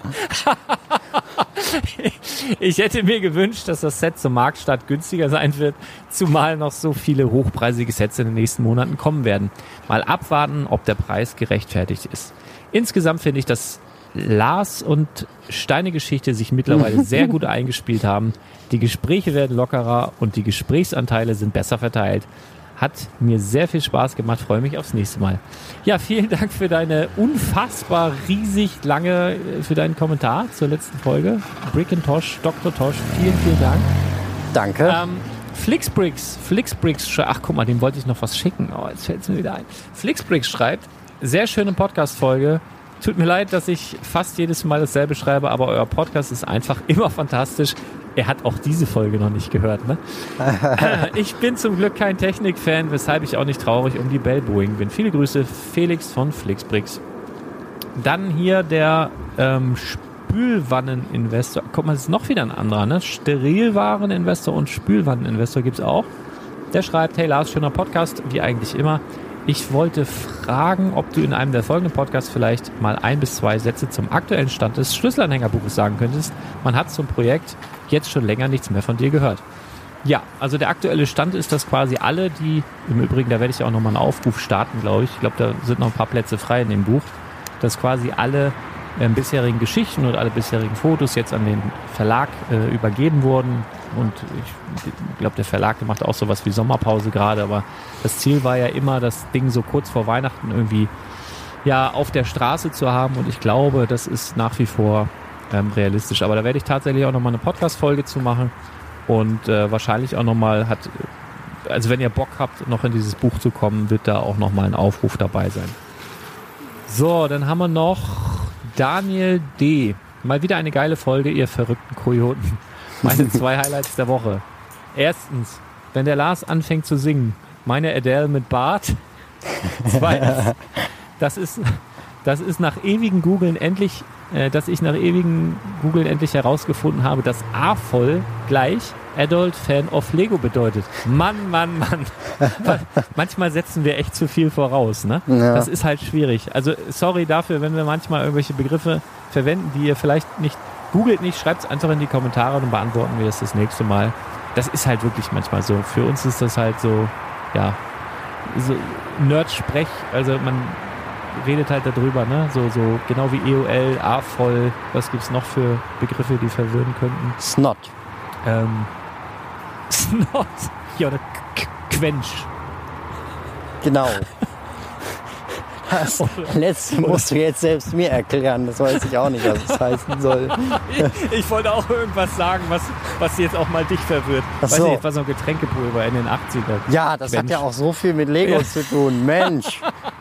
ich hätte mir gewünscht, dass das Set zum Marktstart günstiger sein wird, zumal noch so viele hochpreisige Sets in den nächsten Monaten kommen werden. Mal abwarten, ob der Preis gerechtfertigt ist. Insgesamt finde ich, dass Lars und Steine Geschichte sich mittlerweile sehr gut eingespielt haben. Die Gespräche werden lockerer und die Gesprächsanteile sind besser verteilt. Hat mir sehr viel Spaß gemacht, freue mich aufs nächste Mal. Ja, vielen Dank für deine unfassbar riesig lange, für deinen Kommentar zur letzten Folge. Brick and Tosh, Dr. Tosh, vielen, vielen Dank. Danke. Ähm, Flixbricks, Flixbricks, schreibt, ach guck mal, dem wollte ich noch was schicken. Oh, jetzt fällt es mir wieder ein. Flixbricks schreibt, sehr schöne Podcast-Folge. Tut mir leid, dass ich fast jedes Mal dasselbe schreibe, aber euer Podcast ist einfach immer fantastisch. Er hat auch diese Folge noch nicht gehört, ne? ich bin zum Glück kein Technik-Fan, weshalb ich auch nicht traurig um die Bell Boeing bin. Viele Grüße, Felix von Flixbricks. Dann hier der ähm, Spülwanneninvestor. Guck mal, das ist noch wieder ein anderer, ne? Sterilwareninvestor und Spülwanneninvestor gibt's auch. Der schreibt, hey Lars, schöner Podcast, wie eigentlich immer. Ich wollte fragen, ob du in einem der folgenden Podcasts vielleicht mal ein bis zwei Sätze zum aktuellen Stand des Schlüsselanhängerbuches sagen könntest. Man hat zum Projekt jetzt schon länger nichts mehr von dir gehört. Ja, also der aktuelle Stand ist, dass quasi alle, die, im Übrigen, da werde ich auch nochmal einen Aufruf starten, glaube ich. Ich glaube, da sind noch ein paar Plätze frei in dem Buch, dass quasi alle äh, bisherigen Geschichten und alle bisherigen Fotos jetzt an den Verlag äh, übergeben wurden. Und ich glaube, der Verlag macht auch sowas wie Sommerpause gerade, aber das Ziel war ja immer, das Ding so kurz vor Weihnachten irgendwie ja auf der Straße zu haben. Und ich glaube, das ist nach wie vor ähm, realistisch. Aber da werde ich tatsächlich auch nochmal eine Podcast-Folge zu machen und äh, wahrscheinlich auch nochmal hat, also wenn ihr Bock habt, noch in dieses Buch zu kommen, wird da auch nochmal ein Aufruf dabei sein. So, dann haben wir noch Daniel D. Mal wieder eine geile Folge, ihr verrückten Kojoten. Meine zwei Highlights der Woche. Erstens, wenn der Lars anfängt zu singen, meine Adele mit Bart. Zweitens, das ist, das ist nach ewigen Googeln endlich, dass ich nach ewigen Googeln endlich herausgefunden habe, dass A voll gleich Adult Fan of Lego bedeutet. Mann, Mann, Mann. manchmal setzen wir echt zu viel voraus, ne? Ja. Das ist halt schwierig. Also sorry dafür, wenn wir manchmal irgendwelche Begriffe verwenden, die ihr vielleicht nicht googelt nicht, schreibt es einfach in die Kommentare und beantworten wir es das nächste Mal. Das ist halt wirklich manchmal so. Für uns ist das halt so, ja, so Nerd-Sprech. Also man redet halt darüber, ne? So, so genau wie EOL, A-voll. Was gibt's noch für Begriffe, die verwirren könnten? Snot. Ähm, Snot. Ja, oder Quench. Genau. Das letzte musst du jetzt selbst mir erklären. Das weiß ich auch nicht, was es heißen soll. Ich, ich wollte auch irgendwas sagen, was, was jetzt auch mal dich verwirrt. Ach Weiß so. nicht, was so ein Getränkepulver in den 80ern. Ja, das hat Mensch. ja auch so viel mit Lego Ja. zu tun. Mensch,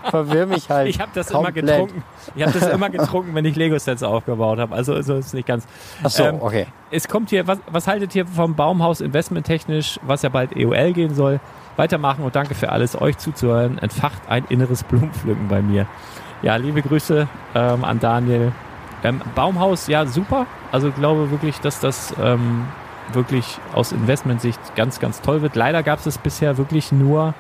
verwirr mich halt. Ich habe das komplett. immer getrunken. Ich habe das immer getrunken, wenn ich Lego-Sets aufgebaut habe. Also so ist es nicht ganz. Ach so, Ähm, okay. Es kommt hier, was, was haltet ihr vom Baumhaus investmenttechnisch, was ja bald EOL gehen soll? Weitermachen und danke für alles, euch zuzuhören. Entfacht ein inneres Blumenpflücken bei mir. Ja, liebe Grüße ähm, an Daniel. Ähm, Baumhaus, ja, super. Also glaube wirklich, dass das ähm, wirklich aus Investmentsicht ganz, ganz toll wird. Leider gab es bisher wirklich nur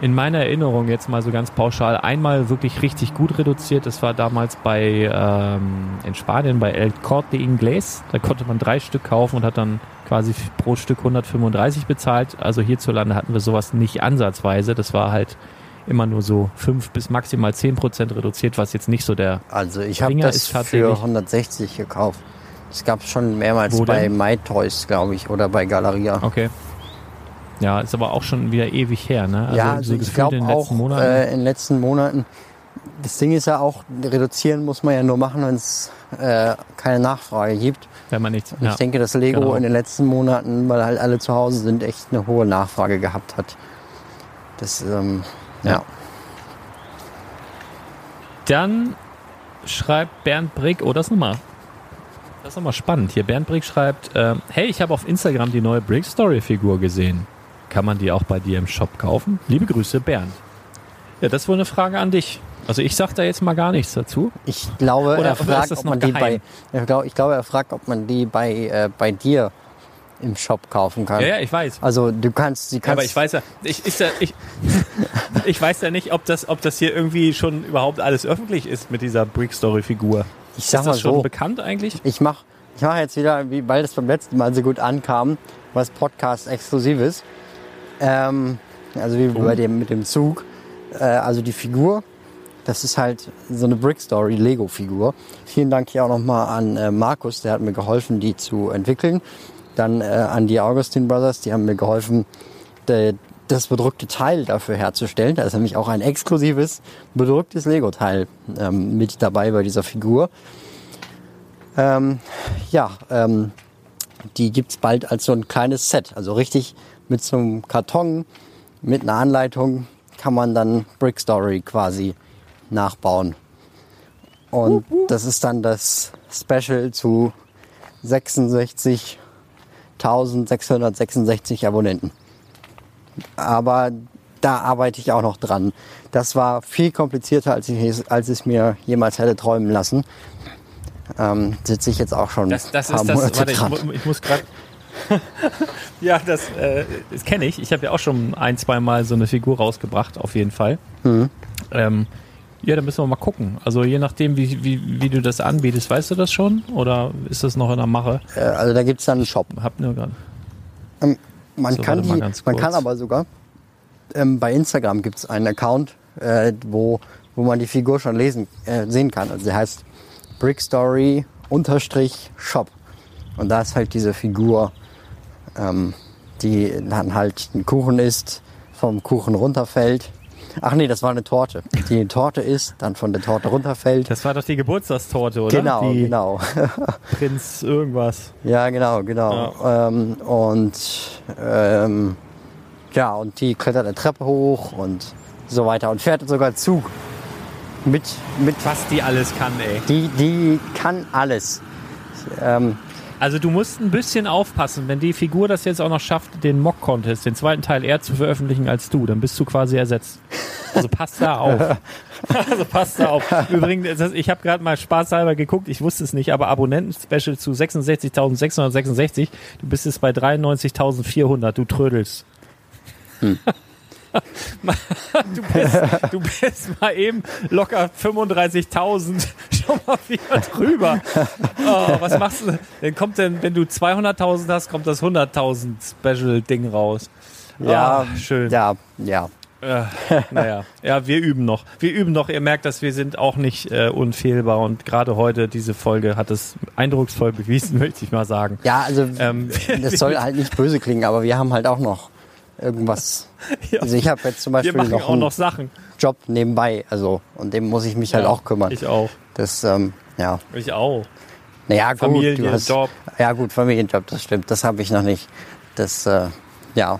in meiner Erinnerung jetzt mal so ganz pauschal einmal wirklich richtig gut reduziert. Das war damals bei ähm, in Spanien bei El Corte Inglés. Da konnte man drei Stück kaufen und hat dann quasi pro Stück 135 bezahlt. Also hierzulande hatten wir sowas nicht ansatzweise. Das war halt immer nur so fünf bis maximal zehn Prozent reduziert, was jetzt nicht so der Also ich habe das ist für tatsächlich- 160 gekauft. Das gab es schon mehrmals Wo bei denn? MyToys, glaube ich, oder bei Galeria. okay. Ja, ist aber auch schon wieder ewig her, ne? Also ja, also ich gefühlt glaube in den auch letzten Monaten. äh, in den letzten Monaten. Das Ding ist ja auch, reduzieren muss man ja nur machen, wenn es äh, keine Nachfrage gibt. wenn man nichts. Und Ja. ich denke, dass Lego genau. in den letzten Monaten, weil halt alle zu Hause sind, echt eine hohe Nachfrage gehabt hat. Das, ähm, ja. Ja. Dann schreibt Bernd Brick, oh, das ist nochmal, das ist nochmal spannend. Hier, Bernd Brick schreibt, ähm, hey, ich habe auf Instagram die neue Brick Story Figur gesehen. Kann man die auch bei dir im Shop kaufen? Liebe Grüße, Bernd. Ja, das ist wohl eine Frage an dich. Also ich sag da jetzt mal gar nichts dazu. Ich glaube, Oder- er ist fragt, ob man die geheim? bei, ich glaube, ich glaube, er fragt, ob man die bei, äh, bei dir im Shop kaufen kann. Ja, ja, ich weiß. Also du kannst, sie Ja, kannst. aber ich weiß ja, ich, ist ja, ich, ich weiß ja nicht, ob das, ob das hier irgendwie schon überhaupt alles öffentlich ist mit dieser Brick Story Figur. ich sag Ist mal das schon so, bekannt eigentlich? ich mach, ich mach jetzt wieder, wie, weil das beim letzten Mal so gut ankam, was Podcast exklusives. Ähm, also wie bei dem mit dem Zug. Äh, also die Figur, das ist halt so eine Brick Story Lego Figur. Vielen Dank hier auch nochmal an äh, Markus, der hat mir geholfen, die zu entwickeln. Dann äh, an die Augustin Brothers, die haben mir geholfen, de, das bedruckte Teil dafür herzustellen. Da ist nämlich auch ein exklusives bedrucktes Lego-Teil ähm, mit dabei bei dieser Figur. Ähm, ja, ähm, die gibt's bald als so ein kleines Set. Also richtig mit so einem Karton, mit einer Anleitung kann man dann Brick Story quasi nachbauen. Und das ist dann das Special zu 66.666 Abonnenten. Aber da arbeite ich auch noch dran. Das war viel komplizierter, als ich es, als ich es mir jemals hätte träumen lassen. Ähm, sitze ich jetzt auch schon Das, das ein paar ist das, Monate warte, ich, dran. mu- ich muss gerade. ja, das, äh, das kenne ich. Ich habe ja auch schon ein, zwei Mal so eine Figur rausgebracht, auf jeden Fall. Mhm. Ähm, ja, da müssen wir mal gucken. Also je nachdem, wie, wie, wie du das anbietest, weißt du das schon? Oder ist das noch in der Mache? Äh, also da gibt's dann einen Shop. Hab nur gerade. Man, So, kann, die, man kann aber sogar, ähm, bei Instagram gibt's einen Account, äh, wo, wo man die Figur schon lesen, äh, sehen kann. Also der heißt Brickstory unterstrich Shop. Und da ist halt diese Figur, ähm, die dann halt ein Kuchen isst, vom Kuchen runterfällt. Ach nee, das war eine Torte. Die eine Torte isst, dann von der Torte runterfällt. Das war doch die Geburtstagstorte, oder? Genau, die genau. Prinz irgendwas. Ja, genau, genau. Ähm, und ähm, ja, und die klettert eine Treppe hoch und so weiter und fährt sogar Zug. Mit, mit Was die alles kann, ey. die, die kann alles. Ähm, Also du musst ein bisschen aufpassen, wenn die Figur das jetzt auch noch schafft, den Mock-Contest, den zweiten Teil eher zu veröffentlichen als du, dann bist du quasi ersetzt. Also pass da auf. also pass da auf. Übrigens, ich habe gerade mal spaßhalber geguckt, ich wusste es nicht, aber Abonnenten-Special zu 66.666, du bist jetzt bei 93.400, du trödelst. du, bist, du bist mal eben locker 35.000 schon mal wieder drüber. Oh, was machst du? Dann kommt denn, wenn du 200.000 hast, kommt das 100.000 Special-Ding raus. ja, Ah, schön. Ja, ja. Äh, naja, ja, wir üben noch. Wir üben noch. Ihr merkt, dass wir sind auch nicht äh, unfehlbar und gerade heute diese Folge hat es eindrucksvoll bewiesen, möchte ich mal sagen. Ja, also Ähm, das soll halt nicht böse klingen, aber wir haben halt auch noch irgendwas. Ja. Also ich habe jetzt zum Beispiel noch auch einen noch Sachen. Job nebenbei, also und dem muss ich mich halt Ja, auch kümmern. Ich auch. Das, ähm, ja. Ich auch. Naja, gut, Familie, du hast, Job. Ja gut, Familienjob, das stimmt. Das habe ich noch nicht. Das, äh, ja.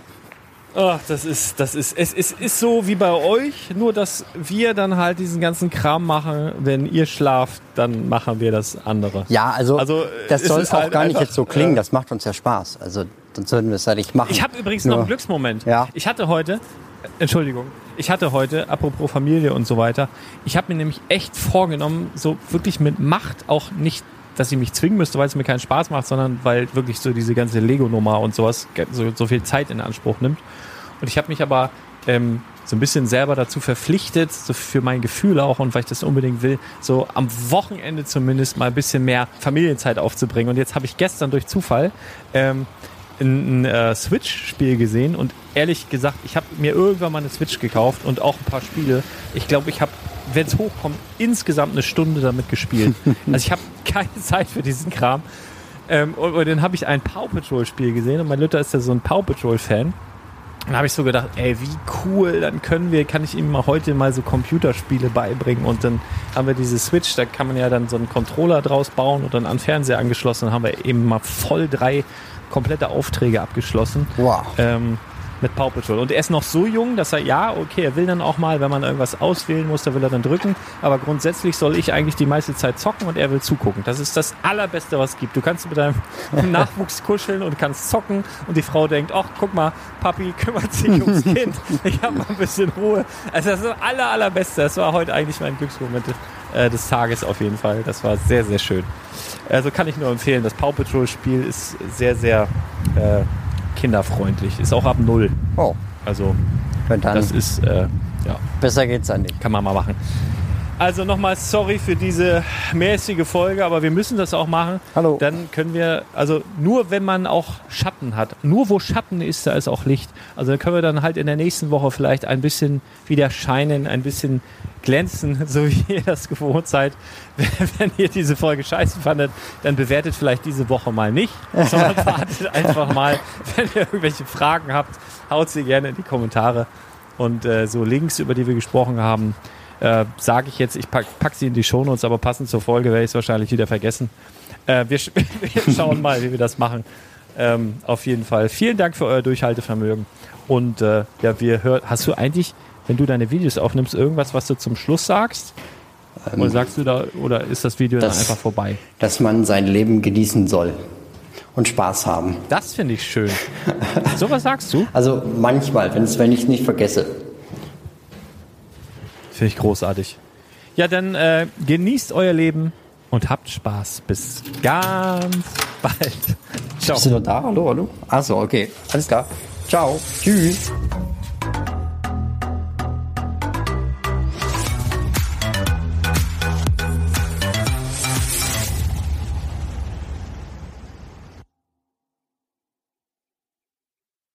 Ach, das ist, das ist, es, es ist so wie bei euch, nur dass wir dann halt diesen ganzen Kram machen. Wenn ihr schlaft, dann machen wir das andere. Ja, also, Also, das soll auch halt gar nicht jetzt so klingen. äh, Das macht uns ja Spaß. Also sonst würden wir es ja nicht machen. Ich habe übrigens Nur- noch einen Glücksmoment. Ja. Ich hatte heute, Entschuldigung, ich hatte heute, apropos Familie und so weiter, ich habe mir nämlich echt vorgenommen, so wirklich mit Macht auch nicht, dass ich mich zwingen müsste, weil es mir keinen Spaß macht, sondern weil wirklich so diese ganze Lego-Nummer und sowas so, so viel Zeit in Anspruch nimmt. Und ich habe mich aber ähm, so ein bisschen selber dazu verpflichtet, so für mein Gefühl auch und weil ich das unbedingt will, so am Wochenende zumindest mal ein bisschen mehr Familienzeit aufzubringen. Und jetzt habe ich gestern durch Zufall ähm, ein, ein äh, Switch-Spiel gesehen und ehrlich gesagt, ich habe mir irgendwann mal eine Switch gekauft und auch ein paar Spiele. Ich glaube, ich habe, wenn es hochkommt, insgesamt eine Stunde damit gespielt. also ich habe keine Zeit für diesen Kram. Ähm, und, und dann habe ich ein Paw Patrol-Spiel gesehen und mein Lütter ist ja so ein Paw Patrol-Fan. Dann habe ich so gedacht, ey, wie cool, dann können wir, kann ich ihm mal heute mal so Computerspiele beibringen und dann haben wir diese Switch, da kann man ja dann so einen Controller draus bauen und dann an Fernseher angeschlossen, dann haben wir eben mal voll drei komplette Aufträge abgeschlossen Wow. ähm, mit Paw Patrol. Und er ist noch so jung, dass er, ja, okay, er will dann auch mal, wenn man irgendwas auswählen muss, da will er dann drücken. Aber grundsätzlich soll ich eigentlich die meiste Zeit zocken und er will zugucken. Das ist das Allerbeste, was es gibt. Du kannst mit deinem Nachwuchs kuscheln und kannst zocken und die Frau denkt, ach, guck mal, Papi kümmert sich ums Kind. Ich habe mal ein bisschen Ruhe. Also das ist das Aller, Allerbeste. Das war heute eigentlich mein Glücksmoment äh, des Tages auf jeden Fall. Das war sehr, sehr schön. Also kann ich nur empfehlen. Das Paw Patrol Spiel ist sehr, sehr äh, kinderfreundlich. Ist auch ab null. Oh, Also das ist, äh, ja, besser geht's dann nicht. kann man mal machen. Also nochmal sorry für diese mäßige Folge, aber wir müssen das auch machen. Hallo. Dann können wir, also nur wenn man auch Schatten hat, nur wo Schatten ist, da ist auch Licht. Also dann können wir dann halt in der nächsten Woche vielleicht ein bisschen wieder scheinen, ein bisschen glänzen, so wie ihr das gewohnt seid. Wenn ihr diese Folge scheiße fandet, dann bewertet vielleicht diese Woche mal nicht, sondern wartet einfach mal. Wenn ihr irgendwelche Fragen habt, haut sie gerne in die Kommentare. Und äh, so Links, über die wir gesprochen haben, äh, sage ich jetzt, ich pack, pack sie in die Shownotes, aber passend zur Folge werde ich es wahrscheinlich wieder vergessen. Äh, wir, sch wir schauen mal, wie wir das machen. Ähm, auf jeden Fall. Vielen Dank für euer Durchhaltevermögen. Und äh, ja, wir hören. Hast du eigentlich, wenn du deine Videos aufnimmst, irgendwas, was du zum Schluss sagst? oder sagst du da, oder ist das Video dann das- einfach vorbei? Dass man sein Leben genießen soll und Spaß haben. Das finde ich schön. so was sagst du? Also manchmal, wenn ich es nicht vergesse. Finde ich großartig. Ja, dann äh, genießt euer Leben und habt Spaß. Bis ganz bald. Ciao. Bist du noch da? Hallo, hallo? Achso, okay. Alles klar. Ciao. Tschüss.